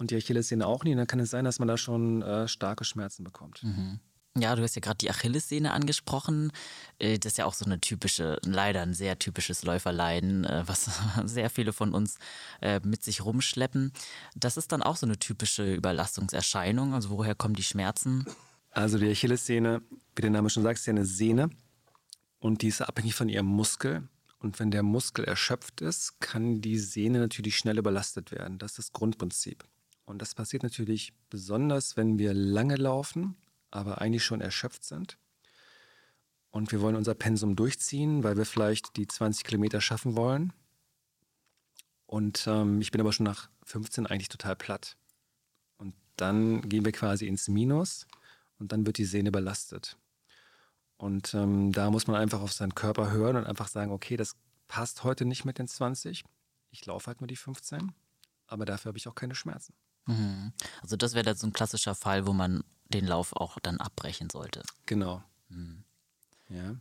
und die Achillessehne auch nie, dann kann es sein, dass man da schon äh, starke Schmerzen bekommt. Mhm. Ja, du hast ja gerade die Achillessehne angesprochen. Äh, das ist ja auch so eine typische, leider ein sehr typisches Läuferleiden, äh, was sehr viele von uns äh, mit sich rumschleppen. Das ist dann auch so eine typische Überlastungserscheinung. Also woher kommen die Schmerzen? Also die Achillessehne, wie der Name schon sagt, ist ja eine Sehne und die ist abhängig von ihrem Muskel. Und wenn der Muskel erschöpft ist, kann die Sehne natürlich schnell überlastet werden. Das ist das Grundprinzip. Und das passiert natürlich besonders, wenn wir lange laufen, aber eigentlich schon erschöpft sind. Und wir wollen unser Pensum durchziehen, weil wir vielleicht die 20 Kilometer schaffen wollen. Und ähm, ich bin aber schon nach 15 eigentlich total platt. Und dann gehen wir quasi ins Minus und dann wird die Sehne belastet. Und ähm, da muss man einfach auf seinen Körper hören und einfach sagen, okay, das passt heute nicht mit den 20. Ich laufe halt nur die 15, aber dafür habe ich auch keine Schmerzen. Mhm. Also das wäre dann so ein klassischer Fall, wo man den Lauf auch dann abbrechen sollte. Genau. Mhm. Ja.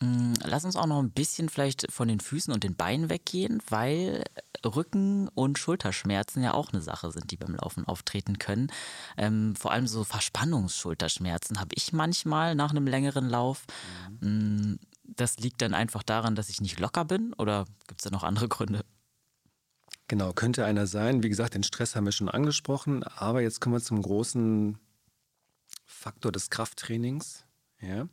Mm, lass uns auch noch ein bisschen vielleicht von den Füßen und den Beinen weggehen, weil Rücken- und Schulterschmerzen ja auch eine Sache sind, die beim Laufen auftreten können. Ähm, vor allem so Verspannungsschulterschmerzen habe ich manchmal nach einem längeren Lauf. Mhm. Das liegt dann einfach daran, dass ich nicht locker bin oder gibt es da noch andere Gründe? Genau, könnte einer sein. Wie gesagt, den Stress haben wir schon angesprochen, aber jetzt kommen wir zum großen Faktor des Krafttrainings. Ja.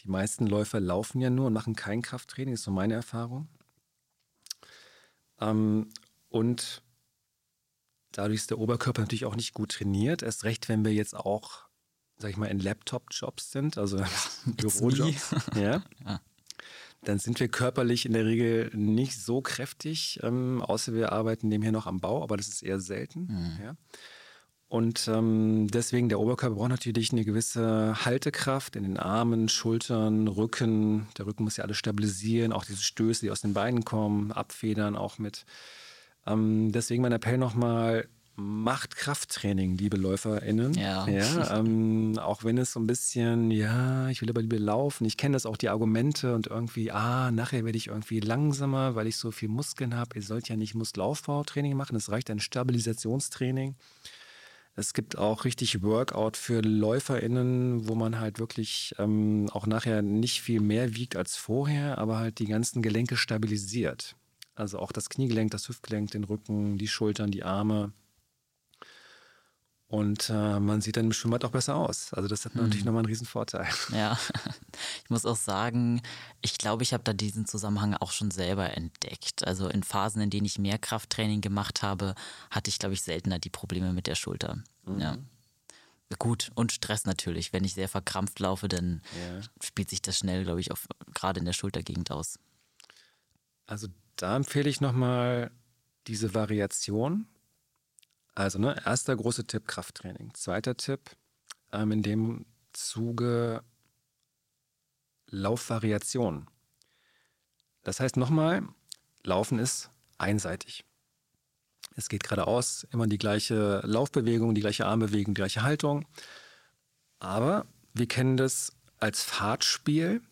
Die meisten Läufer laufen ja nur und machen kein Krafttraining, ist so meine Erfahrung. Ähm, und dadurch ist der Oberkörper natürlich auch nicht gut trainiert, erst recht, wenn wir jetzt auch, sag ich mal, in Laptop-Jobs sind, also Bürojobs. ja. ja dann sind wir körperlich in der Regel nicht so kräftig, ähm, außer wir arbeiten nebenher noch am Bau, aber das ist eher selten. Mhm. Ja. Und ähm, deswegen, der Oberkörper braucht natürlich eine gewisse Haltekraft in den Armen, Schultern, Rücken. Der Rücken muss ja alles stabilisieren, auch diese Stöße, die aus den Beinen kommen, abfedern auch mit. Ähm, deswegen mein Appell nochmal, macht Krafttraining, liebe LäuferInnen. Ja. ja ähm, auch wenn es so ein bisschen, ja, ich will aber lieber laufen. Ich kenne das auch, die Argumente und irgendwie, ah, nachher werde ich irgendwie langsamer, weil ich so viel Muskeln habe. Ihr sollt ja nicht Muskelaufbautraining machen, es reicht ein Stabilisationstraining. Es gibt auch richtig Workout für LäuferInnen, wo man halt wirklich ähm, auch nachher nicht viel mehr wiegt als vorher, aber halt die ganzen Gelenke stabilisiert. Also auch das Kniegelenk, das Hüftgelenk, den Rücken, die Schultern, die Arme. Und äh, man sieht dann im Schwimmbad auch besser aus. Also das hat natürlich mhm. nochmal einen riesen Vorteil. Ja, ich muss auch sagen, ich glaube, ich habe da diesen Zusammenhang auch schon selber entdeckt. Also in Phasen, in denen ich mehr Krafttraining gemacht habe, hatte ich, glaube ich, seltener die Probleme mit der Schulter. Mhm. Ja. Gut, und Stress natürlich. Wenn ich sehr verkrampft laufe, dann ja. spielt sich das schnell, glaube ich, auf, gerade in der Schultergegend aus. Also da empfehle ich nochmal diese Variation also, ne, erster große Tipp, Krafttraining. Zweiter Tipp, ähm, in dem Zuge Laufvariation. Das heißt nochmal, Laufen ist einseitig. Es geht geradeaus, immer die gleiche Laufbewegung, die gleiche Armbewegung, die gleiche Haltung. Aber wir kennen das als Fahrtspiel.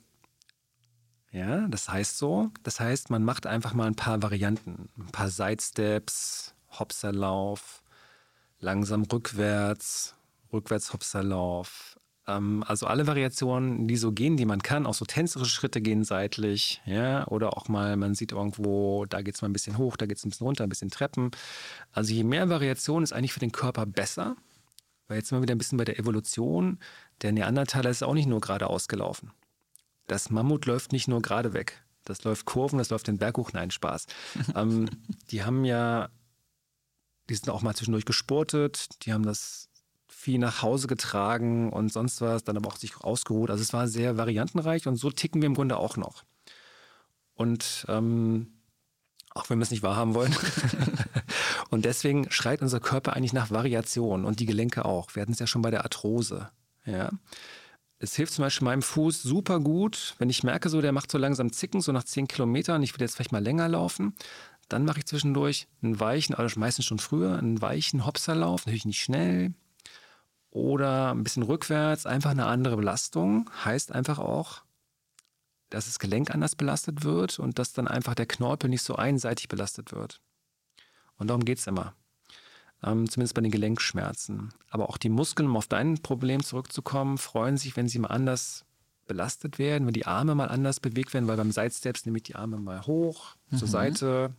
Ja, das heißt so. Das heißt, man macht einfach mal ein paar Varianten, ein paar Sidesteps, Hopserlauf, langsam rückwärts, rückwärts Hopserlauf. Ähm, also alle Variationen, die so gehen, die man kann, auch so tänzerische Schritte gehen seitlich, ja, oder auch mal, man sieht irgendwo, da geht es mal ein bisschen hoch, da geht es ein bisschen runter, ein bisschen Treppen. Also je mehr Variation ist eigentlich für den Körper besser, weil jetzt sind wir wieder ein bisschen bei der Evolution. Der Neandertaler ist auch nicht nur geradeaus gelaufen. Das Mammut läuft nicht nur gerade weg. Das läuft Kurven, das läuft den Berg hoch. Nein, Spaß. ähm, die haben ja die sind auch mal zwischendurch gesportet, die haben das Vieh nach Hause getragen und sonst was, dann aber auch sich ausgeruht. Also es war sehr variantenreich und so ticken wir im Grunde auch noch. Und ähm, auch wenn wir es nicht wahrhaben wollen. und deswegen schreit unser Körper eigentlich nach Variation und die Gelenke auch. Wir hatten es ja schon bei der Arthrose. Ja. Es hilft zum Beispiel meinem Fuß super gut, wenn ich merke, so der macht so langsam Zicken, so nach 10 Kilometern, ich will jetzt vielleicht mal länger laufen, dann mache ich zwischendurch einen weichen, also meistens schon früher, einen weichen Hopserlauf, natürlich nicht schnell. Oder ein bisschen rückwärts, einfach eine andere Belastung. Heißt einfach auch, dass das Gelenk anders belastet wird und dass dann einfach der Knorpel nicht so einseitig belastet wird. Und darum geht es immer. Ähm, zumindest bei den Gelenkschmerzen. Aber auch die Muskeln, um auf dein Problem zurückzukommen, freuen sich, wenn sie mal anders belastet werden, wenn die Arme mal anders bewegt werden, weil beim Sidesteps nehme ich die Arme mal hoch, mhm. zur Seite,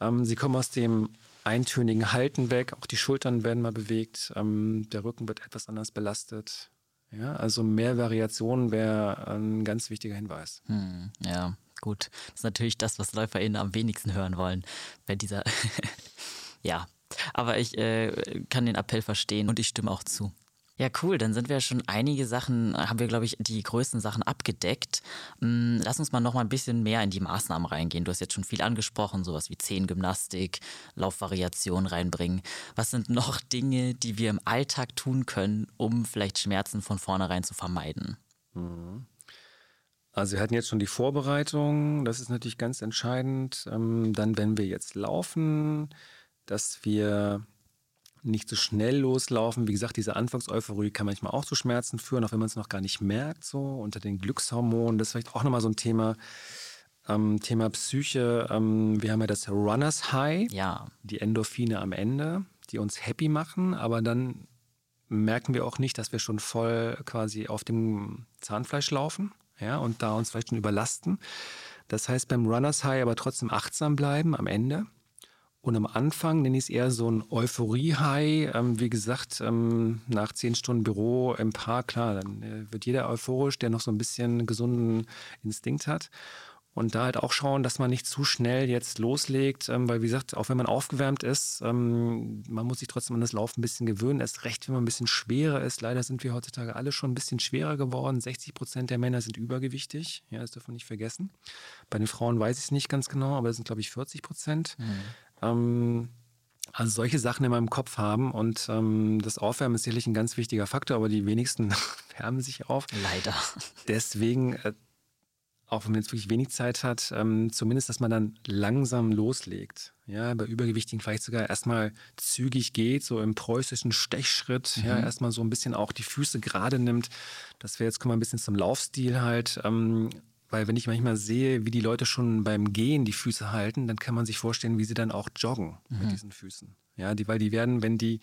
ähm, sie kommen aus dem eintönigen Halten weg, auch die Schultern werden mal bewegt, ähm, der Rücken wird etwas anders belastet. Ja, also mehr Variationen wäre ein ganz wichtiger Hinweis. Hm, ja, gut. Das ist natürlich das, was LäuferInnen am wenigsten hören wollen bei dieser. ja, aber ich äh, kann den Appell verstehen und ich stimme auch zu. Ja, cool. Dann sind wir schon einige Sachen, haben wir, glaube ich, die größten Sachen abgedeckt. Mm, lass uns mal noch mal ein bisschen mehr in die Maßnahmen reingehen. Du hast jetzt schon viel angesprochen, sowas wie Zehengymnastik, Laufvariation reinbringen. Was sind noch Dinge, die wir im Alltag tun können, um vielleicht Schmerzen von vornherein zu vermeiden? Mhm. Also wir hatten jetzt schon die Vorbereitung, das ist natürlich ganz entscheidend. Ähm, dann, wenn wir jetzt laufen, dass wir nicht so schnell loslaufen. Wie gesagt, diese Anfangseuphorie kann manchmal auch zu Schmerzen führen, auch wenn man es noch gar nicht merkt, so unter den Glückshormonen. Das ist vielleicht auch nochmal so ein Thema. Ähm, Thema Psyche. Ähm, wir haben ja das Runners High, ja. die Endorphine am Ende, die uns happy machen, aber dann merken wir auch nicht, dass wir schon voll quasi auf dem Zahnfleisch laufen ja, und da uns vielleicht schon überlasten. Das heißt, beim Runners High aber trotzdem achtsam bleiben am Ende und am Anfang nenne ich es eher so ein Euphorie-High. Ähm, wie gesagt, ähm, nach zehn Stunden Büro im Park, klar, dann äh, wird jeder euphorisch, der noch so ein bisschen gesunden Instinkt hat. Und da halt auch schauen, dass man nicht zu schnell jetzt loslegt, ähm, weil wie gesagt, auch wenn man aufgewärmt ist, ähm, man muss sich trotzdem an das Laufen ein bisschen gewöhnen. Erst recht, wenn man ein bisschen schwerer ist. Leider sind wir heutzutage alle schon ein bisschen schwerer geworden. 60 Prozent der Männer sind übergewichtig. Ja, das dürfen wir nicht vergessen. Bei den Frauen weiß ich es nicht ganz genau, aber es sind, glaube ich, 40 Prozent. Mhm. Ähm, Also solche Sachen in meinem Kopf haben und ähm, das Aufwärmen ist sicherlich ein ganz wichtiger Faktor, aber die wenigsten wärmen sich auf. Leider. Deswegen, äh, auch wenn man jetzt wirklich wenig Zeit hat, ähm, zumindest, dass man dann langsam loslegt. Ja, bei Übergewichtigen vielleicht sogar erstmal zügig geht, so im preußischen Stechschritt, mhm. ja, erstmal so ein bisschen auch die Füße gerade nimmt. Das wäre jetzt, kommen wir ein bisschen zum Laufstil halt. Ähm, weil wenn ich manchmal sehe, wie die Leute schon beim Gehen die Füße halten, dann kann man sich vorstellen, wie sie dann auch joggen mhm. mit diesen Füßen. Ja, die, weil die werden, wenn die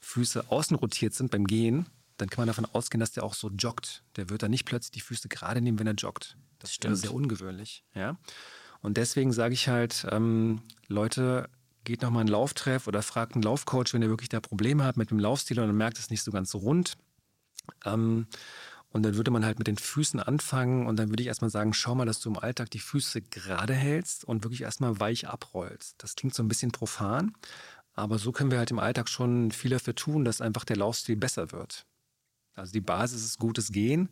Füße außen rotiert sind beim Gehen, dann kann man davon ausgehen, dass der auch so joggt. Der wird dann nicht plötzlich die Füße gerade nehmen, wenn er joggt. Das ist sehr ungewöhnlich. Ja? Und deswegen sage ich halt, ähm, Leute, geht nochmal einen Lauftreff oder fragt einen Laufcoach, wenn ihr wirklich da Probleme habt mit dem Laufstil und merkt, es ist nicht so ganz rund. Ähm, und dann würde man halt mit den Füßen anfangen und dann würde ich erstmal sagen, schau mal, dass du im Alltag die Füße gerade hältst und wirklich erstmal weich abrollst. Das klingt so ein bisschen profan, aber so können wir halt im Alltag schon viel dafür tun, dass einfach der Laufstil besser wird. Also die Basis ist gutes Gehen.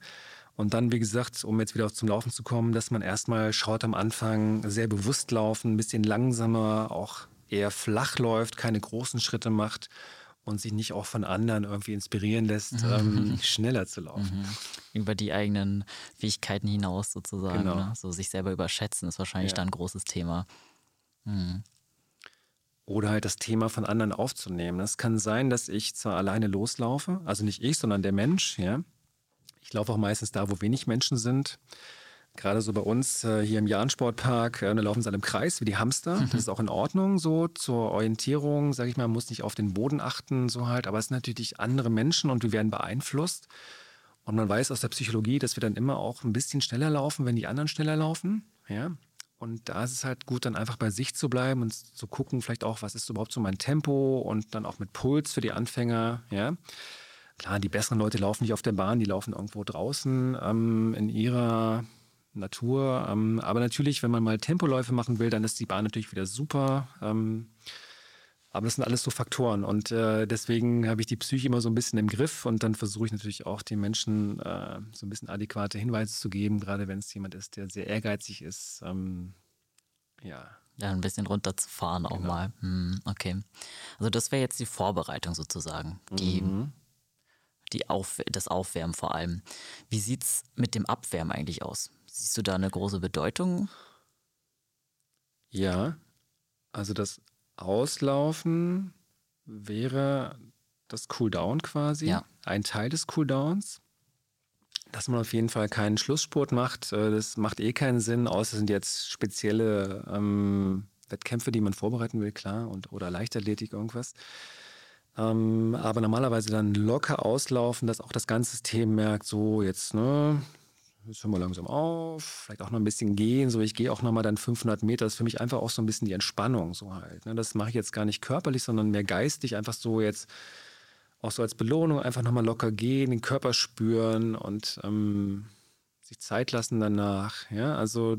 Und dann, wie gesagt, um jetzt wieder zum Laufen zu kommen, dass man erstmal schaut am Anfang, sehr bewusst laufen, ein bisschen langsamer, auch eher flach läuft, keine großen Schritte macht und sich nicht auch von anderen irgendwie inspirieren lässt, mhm. ähm, schneller zu laufen. Mhm. Über die eigenen Fähigkeiten hinaus sozusagen. Genau. Ne? So sich selber überschätzen ist wahrscheinlich ja. dann ein großes Thema. Mhm. Oder halt das Thema von anderen aufzunehmen. Es kann sein, dass ich zwar alleine loslaufe, also nicht ich, sondern der Mensch, ja. Ich laufe auch meistens da, wo wenig Menschen sind. Gerade so bei uns äh, hier im Jahrensportpark, äh, da laufen sie alle im Kreis wie die Hamster. Mhm. Das ist auch in Ordnung so zur Orientierung, sage ich mal, man muss nicht auf den Boden achten, so halt. Aber es sind natürlich andere Menschen und wir werden beeinflusst. Und man weiß aus der Psychologie, dass wir dann immer auch ein bisschen schneller laufen, wenn die anderen schneller laufen. Ja. Und da ist es halt gut, dann einfach bei sich zu bleiben und zu gucken, vielleicht auch, was ist überhaupt so mein Tempo und dann auch mit Puls für die Anfänger. Ja. Klar, die besseren Leute laufen nicht auf der Bahn, die laufen irgendwo draußen ähm, in ihrer Natur. Ähm, aber natürlich, wenn man mal Tempoläufe machen will, dann ist die Bahn natürlich wieder super. Ähm, aber das sind alles so Faktoren und äh, deswegen habe ich die Psyche immer so ein bisschen im Griff und dann versuche ich natürlich auch den Menschen äh, so ein bisschen adäquate Hinweise zu geben, gerade wenn es jemand ist, der sehr ehrgeizig ist. Ähm, ja. Ja, ein bisschen runterzufahren auch genau. mal. Hm, okay. Also das wäre jetzt die Vorbereitung sozusagen, die, mhm. die Auf das Aufwärmen vor allem. Wie sieht es mit dem Abwärmen eigentlich aus? Siehst du da eine große Bedeutung? Ja, also das Auslaufen wäre das Cooldown quasi, ja. ein Teil des Cooldowns. Dass man auf jeden Fall keinen Schlusssport macht, äh, das macht eh keinen Sinn, außer es sind jetzt spezielle ähm, Wettkämpfe, die man vorbereiten will, klar, und, oder Leichtathletik, irgendwas. Ähm, aber normalerweise dann locker auslaufen, dass auch das ganze System merkt, so jetzt, ne, jetzt hören wir langsam auf, vielleicht auch noch ein bisschen gehen, so ich gehe auch nochmal dann 500 Meter, das ist für mich einfach auch so ein bisschen die Entspannung so halt. Ne? Das mache ich jetzt gar nicht körperlich, sondern mehr geistig, einfach so jetzt auch so als Belohnung einfach nochmal locker gehen, den Körper spüren und ähm, sich Zeit lassen danach. Ja, also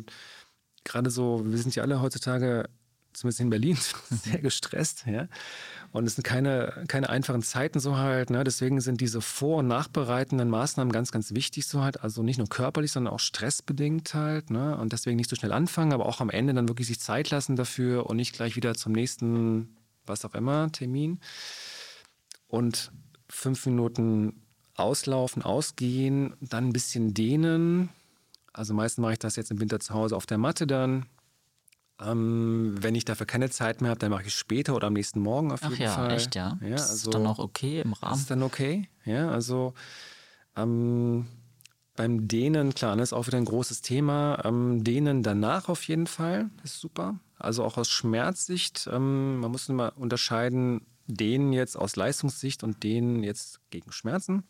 gerade so, wir sind ja alle heutzutage, zumindest in Berlin, sehr gestresst, ja. Und es sind keine, keine einfachen Zeiten so halt. Ne? Deswegen sind diese vor- und nachbereitenden Maßnahmen ganz, ganz wichtig so halt. Also nicht nur körperlich, sondern auch stressbedingt halt. Ne? Und deswegen nicht so schnell anfangen, aber auch am Ende dann wirklich sich Zeit lassen dafür und nicht gleich wieder zum nächsten, was auch immer, Termin. Und fünf Minuten auslaufen, ausgehen, dann ein bisschen dehnen. Also meistens mache ich das jetzt im Winter zu Hause auf der Matte dann. Ähm, wenn ich dafür keine Zeit mehr habe, dann mache ich es später oder am nächsten Morgen auf Ach jeden ja, Fall. Echt, ja. ja also, ist dann auch okay im Rahmen. Ist dann okay, ja. Also ähm, beim Dehnen, klar, das ist auch wieder ein großes Thema. Ähm, Dehnen danach auf jeden Fall ist super. Also auch aus Schmerzsicht. Ähm, man muss immer unterscheiden, Dehnen jetzt aus Leistungssicht und Dehnen jetzt gegen Schmerzen.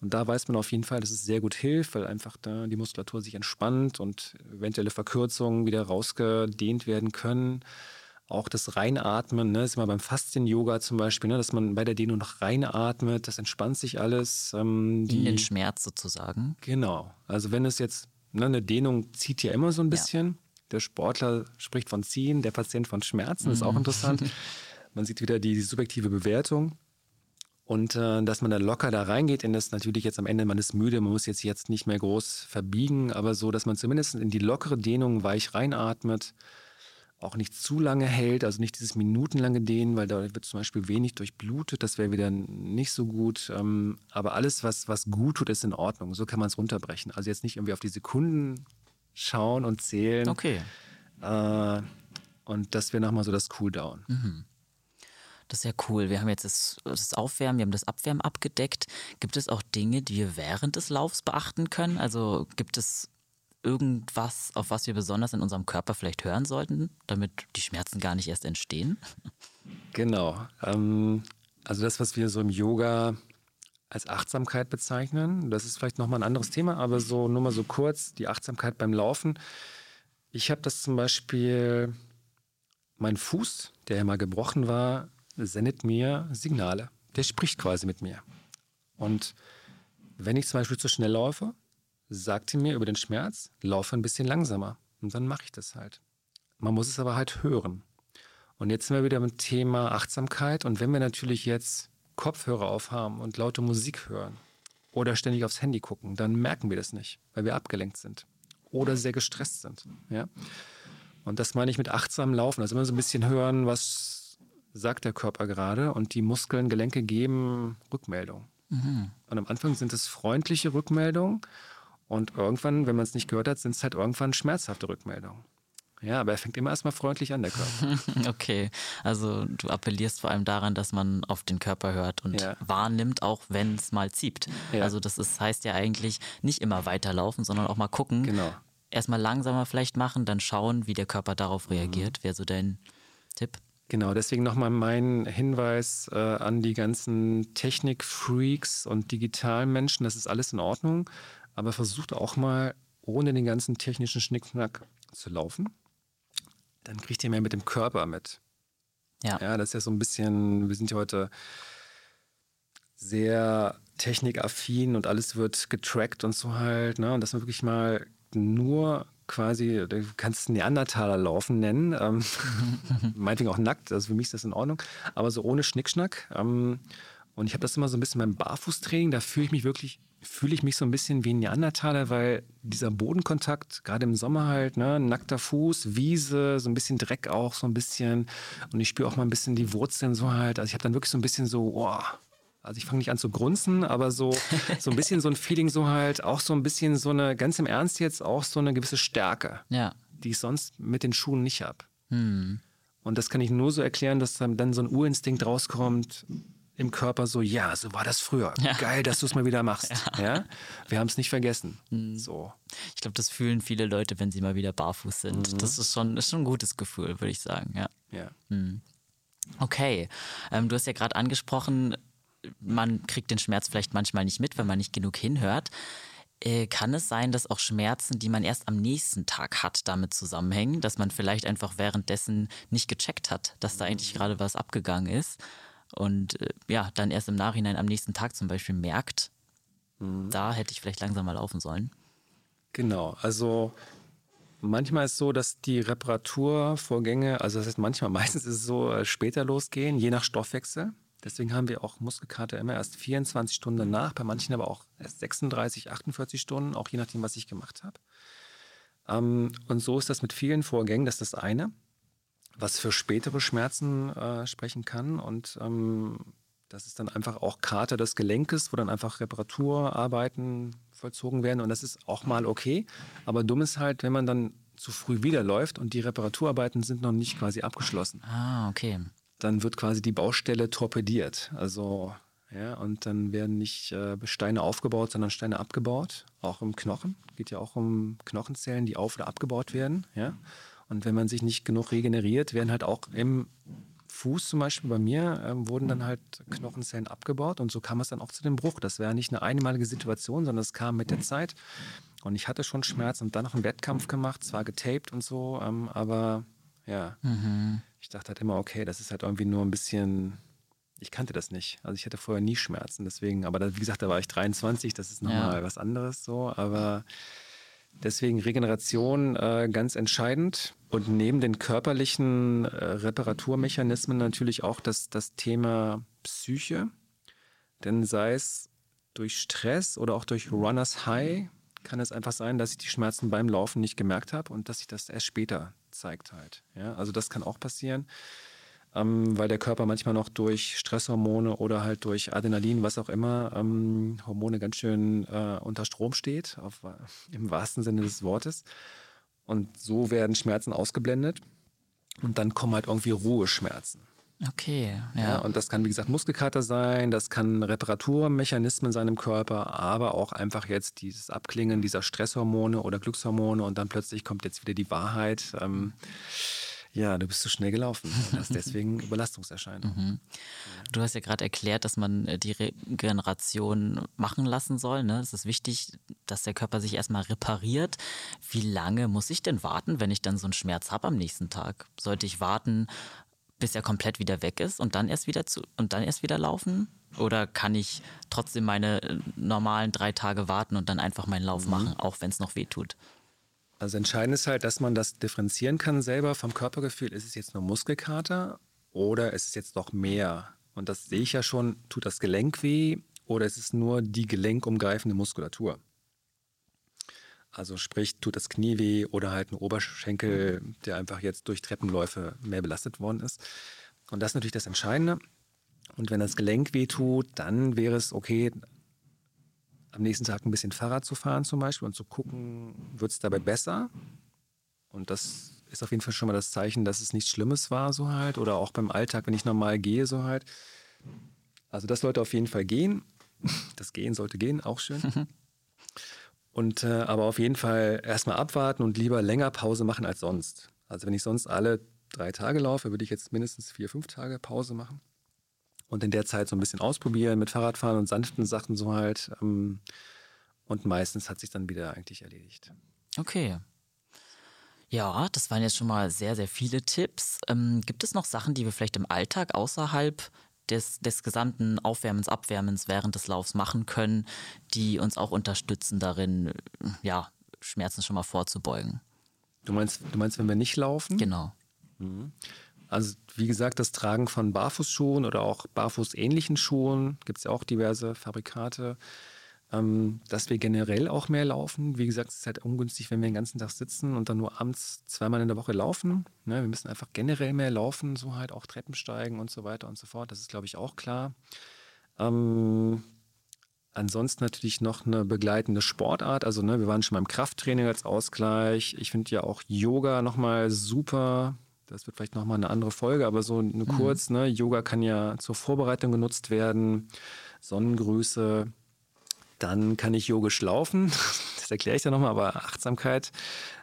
Und da weiß man auf jeden Fall, dass es sehr gut hilft, weil einfach da die Muskulatur sich entspannt und eventuelle Verkürzungen wieder rausgedehnt werden können. Auch das Reinatmen, ne, ist immer beim Faszien-Yoga zum Beispiel, ne, dass man bei der Dehnung noch reinatmet, das entspannt sich alles. Ähm, die, In den Schmerz sozusagen. Genau. Also wenn es jetzt, ne, eine Dehnung zieht ja immer so ein bisschen. Ja. Der Sportler spricht von Ziehen, der Patient von Schmerzen, mhm. ist auch mhm. interessant. Man sieht wieder die subjektive Bewertung. Und äh, dass man da locker da reingeht in das natürlich jetzt am Ende, man ist müde, man muss jetzt, jetzt nicht mehr groß verbiegen, aber so, dass man zumindest in die lockere Dehnung weich reinatmet, auch nicht zu lange hält, also nicht dieses minutenlange Dehnen, weil da wird zum Beispiel wenig durchblutet, das wäre wieder nicht so gut. Ähm, aber alles, was, was gut tut, ist in Ordnung. So kann man es runterbrechen. Also jetzt nicht irgendwie auf die Sekunden schauen und zählen. Okay. Äh, und das wäre nochmal so das Cooldown. Mhm. Das ist ja cool. Wir haben jetzt das, das, Aufwärmen, wir haben das Abwärmen abgedeckt. Gibt es auch Dinge, die wir während des Laufs beachten können? Also gibt es irgendwas, auf was wir besonders in unserem Körper vielleicht hören sollten, damit die Schmerzen gar nicht erst entstehen? Genau. Ähm, also das, was wir so im Yoga als Achtsamkeit bezeichnen, das ist vielleicht nochmal ein anderes Thema, aber so nur mal so kurz, die Achtsamkeit beim Laufen. Ich habe das zum Beispiel, mein Fuß, der ja mal gebrochen war, sendet mir Signale. Der spricht quasi mit mir. Und wenn ich zum Beispiel zu schnell laufe, sagte mir über den Schmerz, laufe ein bisschen langsamer. Und dann mache ich das halt. Man muss es aber halt hören. Und jetzt sind wir wieder beim Thema Achtsamkeit. Und wenn wir natürlich jetzt Kopfhörer aufhaben und laute Musik hören oder ständig aufs Handy gucken, dann merken wir das nicht, weil wir abgelenkt sind oder sehr gestresst sind. Ja? Und das meine ich mit achtsamem Laufen. Also immer so ein bisschen hören, was sagt der Körper gerade und die Muskeln, Gelenke geben Rückmeldung. Mhm. Und am Anfang sind es freundliche Rückmeldungen und irgendwann, wenn man es nicht gehört hat, sind es halt irgendwann schmerzhafte Rückmeldungen. Ja, aber er fängt immer erstmal freundlich an, der Körper. okay, also du appellierst vor allem daran, dass man auf den Körper hört und ja. wahrnimmt, auch wenn es mal zieht. Ja. Also das ist, heißt ja eigentlich nicht immer weiterlaufen, sondern auch mal gucken. Genau. Erstmal langsamer vielleicht machen, dann schauen, wie der Körper darauf reagiert. Mhm. Wäre so dein Tipp? Genau, deswegen nochmal mein Hinweis äh, an die ganzen Technik-Freaks und digitalen Menschen, das ist alles in Ordnung aber versucht auch mal ohne den ganzen technischen Schnickschnack zu laufen. Dann kriegt ihr mehr mit dem Körper mit. Ja. Ja, das ist ja so ein bisschen, wir sind ja heute sehr technikaffin und alles wird getrackt und so halt. Ne? Und dass man wirklich mal nur quasi, du kannst Neandertaler laufen nennen, ähm, meinetwegen auch nackt, also für mich ist das in Ordnung, aber so ohne Schnickschnack. Ähm, und ich habe das immer so ein bisschen beim Barfußtraining, da fühle ich mich wirklich, fühle ich mich so ein bisschen wie ein Neandertaler, weil dieser Bodenkontakt, gerade im Sommer halt, ne, nackter Fuß, Wiese, so ein bisschen Dreck auch, so ein bisschen. Und ich spüre auch mal ein bisschen die Wurzeln so halt. Also ich habe dann wirklich so ein bisschen so, oh, also ich fange nicht an zu grunzen, aber so, so ein bisschen so ein Feeling so halt, auch so ein bisschen so eine, ganz im Ernst jetzt, auch so eine gewisse Stärke, ja. die ich sonst mit den Schuhen nicht habe. Hm. Und das kann ich nur so erklären, dass dann so ein Urinstinkt rauskommt, im Körper so, ja, so war das früher. Ja. Geil, dass du es mal wieder machst. Ja. ja? Wir haben es nicht vergessen. Mhm. So. Ich glaube, das fühlen viele Leute, wenn sie mal wieder barfuß sind. Mhm. Das ist schon, ist schon ein gutes Gefühl, würde ich sagen. Ja. ja. Mhm. Okay. Ähm, du hast ja gerade angesprochen, man kriegt den Schmerz vielleicht manchmal nicht mit, wenn man nicht genug hinhört. Äh, kann es sein, dass auch Schmerzen, die man erst am nächsten Tag hat, damit zusammenhängen, dass man vielleicht einfach währenddessen nicht gecheckt hat, dass da eigentlich gerade was abgegangen ist? und äh, ja, dann erst im Nachhinein am nächsten Tag zum Beispiel merkt, mhm. da hätte ich vielleicht langsam mal laufen sollen. Genau, also manchmal ist es so, dass die Reparaturvorgänge, also das heißt manchmal, meistens ist es so, äh, später losgehen, je nach Stoffwechsel. Deswegen haben wir auch Muskelkater immer erst 24 Stunden danach, bei manchen aber auch erst 36, 48 Stunden, auch je nachdem, was ich gemacht habe. Ähm, und so ist das mit vielen Vorgängen, das ist das eine was für spätere Schmerzen äh, sprechen kann. Und ähm, das ist dann einfach auch Kater des Gelenkes, wo dann einfach Reparaturarbeiten vollzogen werden. Und das ist auch mal okay. Aber dumm ist halt, wenn man dann zu früh wieder läuft und die Reparaturarbeiten sind noch nicht quasi abgeschlossen. Ah, okay. Dann wird quasi die Baustelle torpediert. Also, ja, und dann werden nicht äh, Steine aufgebaut, sondern Steine abgebaut. Auch im Knochen. Geht ja auch um Knochenzellen, die auf- oder abgebaut werden. Ja. Und wenn man sich nicht genug regeneriert, werden halt auch im Fuß zum Beispiel bei mir, ähm, wurden dann halt Knochenzellen abgebaut und so kam es dann auch zu dem Bruch. Das wäre nicht eine einmalige Situation, sondern es kam mit der Zeit. Und ich hatte schon Schmerz und dann noch einen Wettkampf gemacht, zwar getaped und so, ähm, aber ja, mhm. Ich dachte halt immer, okay, das ist halt irgendwie nur ein bisschen, ich kannte das nicht. Also ich hatte vorher nie Schmerzen, deswegen, aber da, wie gesagt, da war ich 23, das ist nochmal ja. was anderes so, aber Deswegen Regeneration äh, ganz entscheidend. Und neben den körperlichen äh, Reparaturmechanismen natürlich auch das, das Thema Psyche. Denn sei es durch Stress oder auch durch Runners High, kann es einfach sein, dass ich die Schmerzen beim Laufen nicht gemerkt habe und dass sich das erst später zeigt halt. Ja, also das kann auch passieren, ähm, weil der Körper manchmal noch durch Stresshormone oder halt durch Adrenalin, was auch immer, ähm, Hormone ganz schön äh, unter Strom steht, auf, im wahrsten Sinne des Wortes. Und so werden Schmerzen ausgeblendet und dann kommen halt irgendwie Ruheschmerzen. Okay, ja. ja. Und das kann, wie gesagt, Muskelkater sein, das kann Reparaturmechanismen sein im Körper, aber auch einfach jetzt dieses Abklingen dieser Stresshormone oder Glückshormone und dann plötzlich kommt jetzt wieder die Wahrheit. Ähm, ja, du bist zu schnell gelaufen. Und hast deswegen Überlastungserscheinungen. Mhm. Du hast ja gerade erklärt, dass man äh, die Regeneration machen lassen soll. Ne? Es ist wichtig, dass der Körper sich erstmal repariert. Wie lange muss ich denn warten, wenn ich dann so einen Schmerz habe am nächsten Tag? Sollte ich warten, bis er komplett wieder weg ist und dann erst wieder zu und dann erst wieder laufen? Oder kann ich trotzdem meine äh, normalen drei Tage warten und dann einfach meinen Lauf mhm. machen, auch wenn es noch weh tut? Also entscheidend ist halt, dass man das differenzieren kann selber vom Körpergefühl. Ist es jetzt nur Muskelkater oder ist es jetzt noch mehr? Und das sehe ich ja schon, tut das Gelenk weh oder ist es nur die gelenkumgreifende Muskulatur? Also sprich, tut das Knie weh oder halt ein Oberschenkel, der einfach jetzt durch Treppenläufe mehr belastet worden ist. Und das ist natürlich das Entscheidende. Und wenn das Gelenk weh tut, dann wäre es okay, am nächsten Tag ein bisschen Fahrrad zu fahren zum Beispiel und zu gucken, wird es dabei besser? Und das ist auf jeden Fall schon mal das Zeichen, dass es nichts Schlimmes war, so halt. Oder auch beim Alltag, wenn ich normal gehe, so halt. Also das sollte auf jeden Fall gehen. Das Gehen sollte gehen, auch schön. Und äh, aber auf jeden Fall erstmal abwarten und lieber länger Pause machen als sonst. Also wenn ich sonst alle drei Tage laufe, würde ich jetzt mindestens vier, fünf Tage Pause machen. Und in der Zeit so ein bisschen ausprobieren mit Fahrradfahren und sanften Sachen so halt. Ähm, und meistens hat sich dann wieder eigentlich erledigt. Okay. Ja, das waren jetzt schon mal sehr, sehr viele Tipps. Ähm, gibt es noch Sachen, die wir vielleicht im Alltag außerhalb des, des gesamten Aufwärmens, Abwärmens während des Laufs machen können, die uns auch unterstützen darin, ja, Schmerzen schon mal vorzubeugen. Du meinst, du meinst, wenn wir nicht laufen? Genau. Mhm. Also wie gesagt, das Tragen von Barfußschuhen oder auch barfußähnlichen Schuhen, gibt es ja auch diverse Fabrikate, ähm, dass wir generell auch mehr laufen. Wie gesagt, es ist halt ungünstig, wenn wir den ganzen Tag sitzen und dann nur abends zweimal in der Woche laufen. Ne, wir müssen einfach generell mehr laufen, so halt auch Treppen steigen und so weiter und so fort. Das ist, glaube ich, auch klar. Ähm, ansonsten natürlich noch eine begleitende Sportart. Also ne, wir waren schon beim Krafttraining als Ausgleich. Ich finde ja auch Yoga nochmal super. Das wird vielleicht nochmal eine andere Folge, aber so eine mhm. kurz, ne? Yoga kann ja zur Vorbereitung genutzt werden. Sonnengrüße, dann kann ich yogisch laufen. Das erkläre ich dann nochmal, aber Achtsamkeit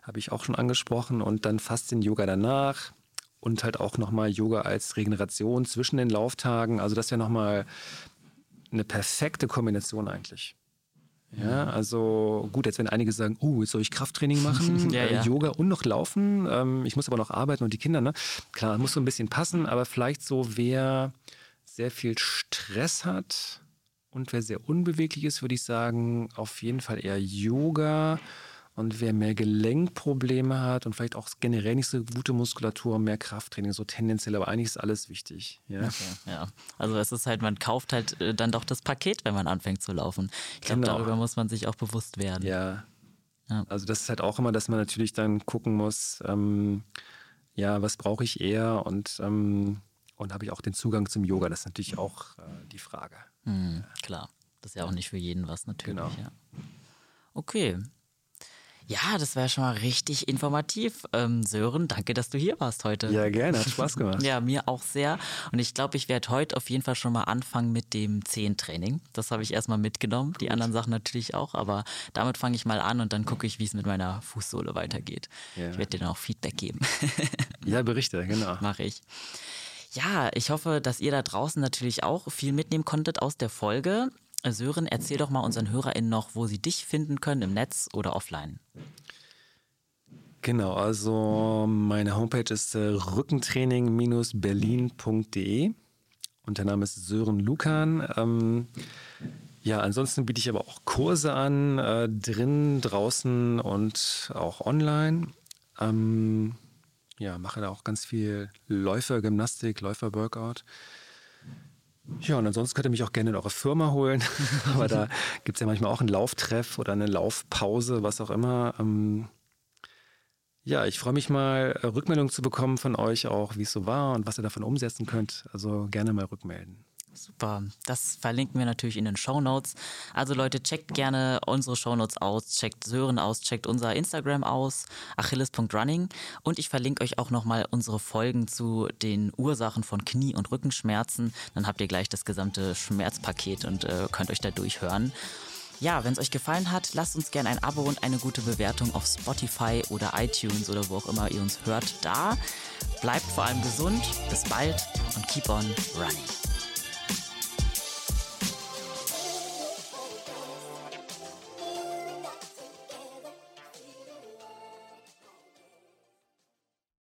habe ich auch schon angesprochen. Und dann Faszien-Yoga danach. Und halt auch nochmal Yoga als Regeneration zwischen den Lauftagen. Also das wäre nochmal eine perfekte Kombination eigentlich. Ja, also gut, jetzt werden einige sagen, oh, jetzt soll ich Krafttraining machen, ja, äh, ja. Yoga und noch laufen. Ähm, ich muss aber noch arbeiten und die Kinder, ne? Klar, muss so ein bisschen passen, aber vielleicht so, wer sehr viel Stress hat, und wer sehr unbeweglich ist, würde ich sagen, auf jeden Fall eher Yoga. Und wer mehr Gelenkprobleme hat und vielleicht auch generell nicht so gute Muskulatur, mehr Krafttraining, so tendenziell, aber eigentlich ist alles wichtig. Ja, okay, ja. also es ist halt, man kauft halt äh, dann doch das Paket, wenn man anfängt zu laufen. Ich glaube, genau. darüber muss man sich auch bewusst werden. Ja. ja. Also das ist halt auch immer, dass man natürlich dann gucken muss, ähm, ja, was brauche ich eher und, ähm, und habe ich auch den Zugang zum Yoga? Das ist natürlich auch äh, die Frage. Mhm, klar. Das ist ja auch nicht für jeden was natürlich. Genau. Ja. Okay. Ja, das war schon mal richtig informativ. Ähm, Sören, danke, dass du hier warst heute. Ja, gerne, hat Spaß gemacht. ja, mir auch sehr. Und ich glaube, ich werde heute auf jeden Fall schon mal anfangen mit dem Zehentraining. Das habe ich erstmal mitgenommen. Gut. Die anderen Sachen natürlich auch, aber damit fange ich mal an und dann gucke ich, wie es mit meiner Fußsohle weitergeht. Ja. Ich werde dir dann auch Feedback geben. ja, berichte, genau. Mache ich. Ja, ich hoffe, dass ihr da draußen natürlich auch viel mitnehmen konntet aus der Folge. Sören, erzähl doch mal unseren HörerInnen noch, wo sie dich finden können, im Netz oder offline. Genau, also meine Homepage ist äh, rückentraining-berlin.de und der Name ist Sören Lukan. Ähm, ja, ansonsten biete ich aber auch Kurse an, äh, drin, draußen und auch online. Ähm, ja, mache da auch ganz viel Läufer, Gymnastik, Läufer-Workout. Ja, und ansonsten könnt ihr mich auch gerne in eure Firma holen. Aber da gibt es ja manchmal auch einen Lauftreff oder eine Laufpause, was auch immer. Ähm, Ja, ich freue mich mal, Rückmeldungen zu bekommen von euch auch, wie es so war und was ihr davon umsetzen könnt. Also gerne mal rückmelden. Super. Das verlinken wir natürlich in den Show Notes. Also Leute, checkt gerne unsere Show Notes aus, checkt Sören aus, checkt unser Instagram aus, achilles.running. Und ich verlinke euch auch nochmal unsere Folgen zu den Ursachen von Knie- und Rückenschmerzen. Dann habt ihr gleich das gesamte Schmerzpaket und äh, könnt euch da durchhören. Ja, wenn es euch gefallen hat, lasst uns gerne ein Abo und eine gute Bewertung auf Spotify oder iTunes oder wo auch immer ihr uns hört da. Bleibt vor allem gesund, bis bald und keep on running.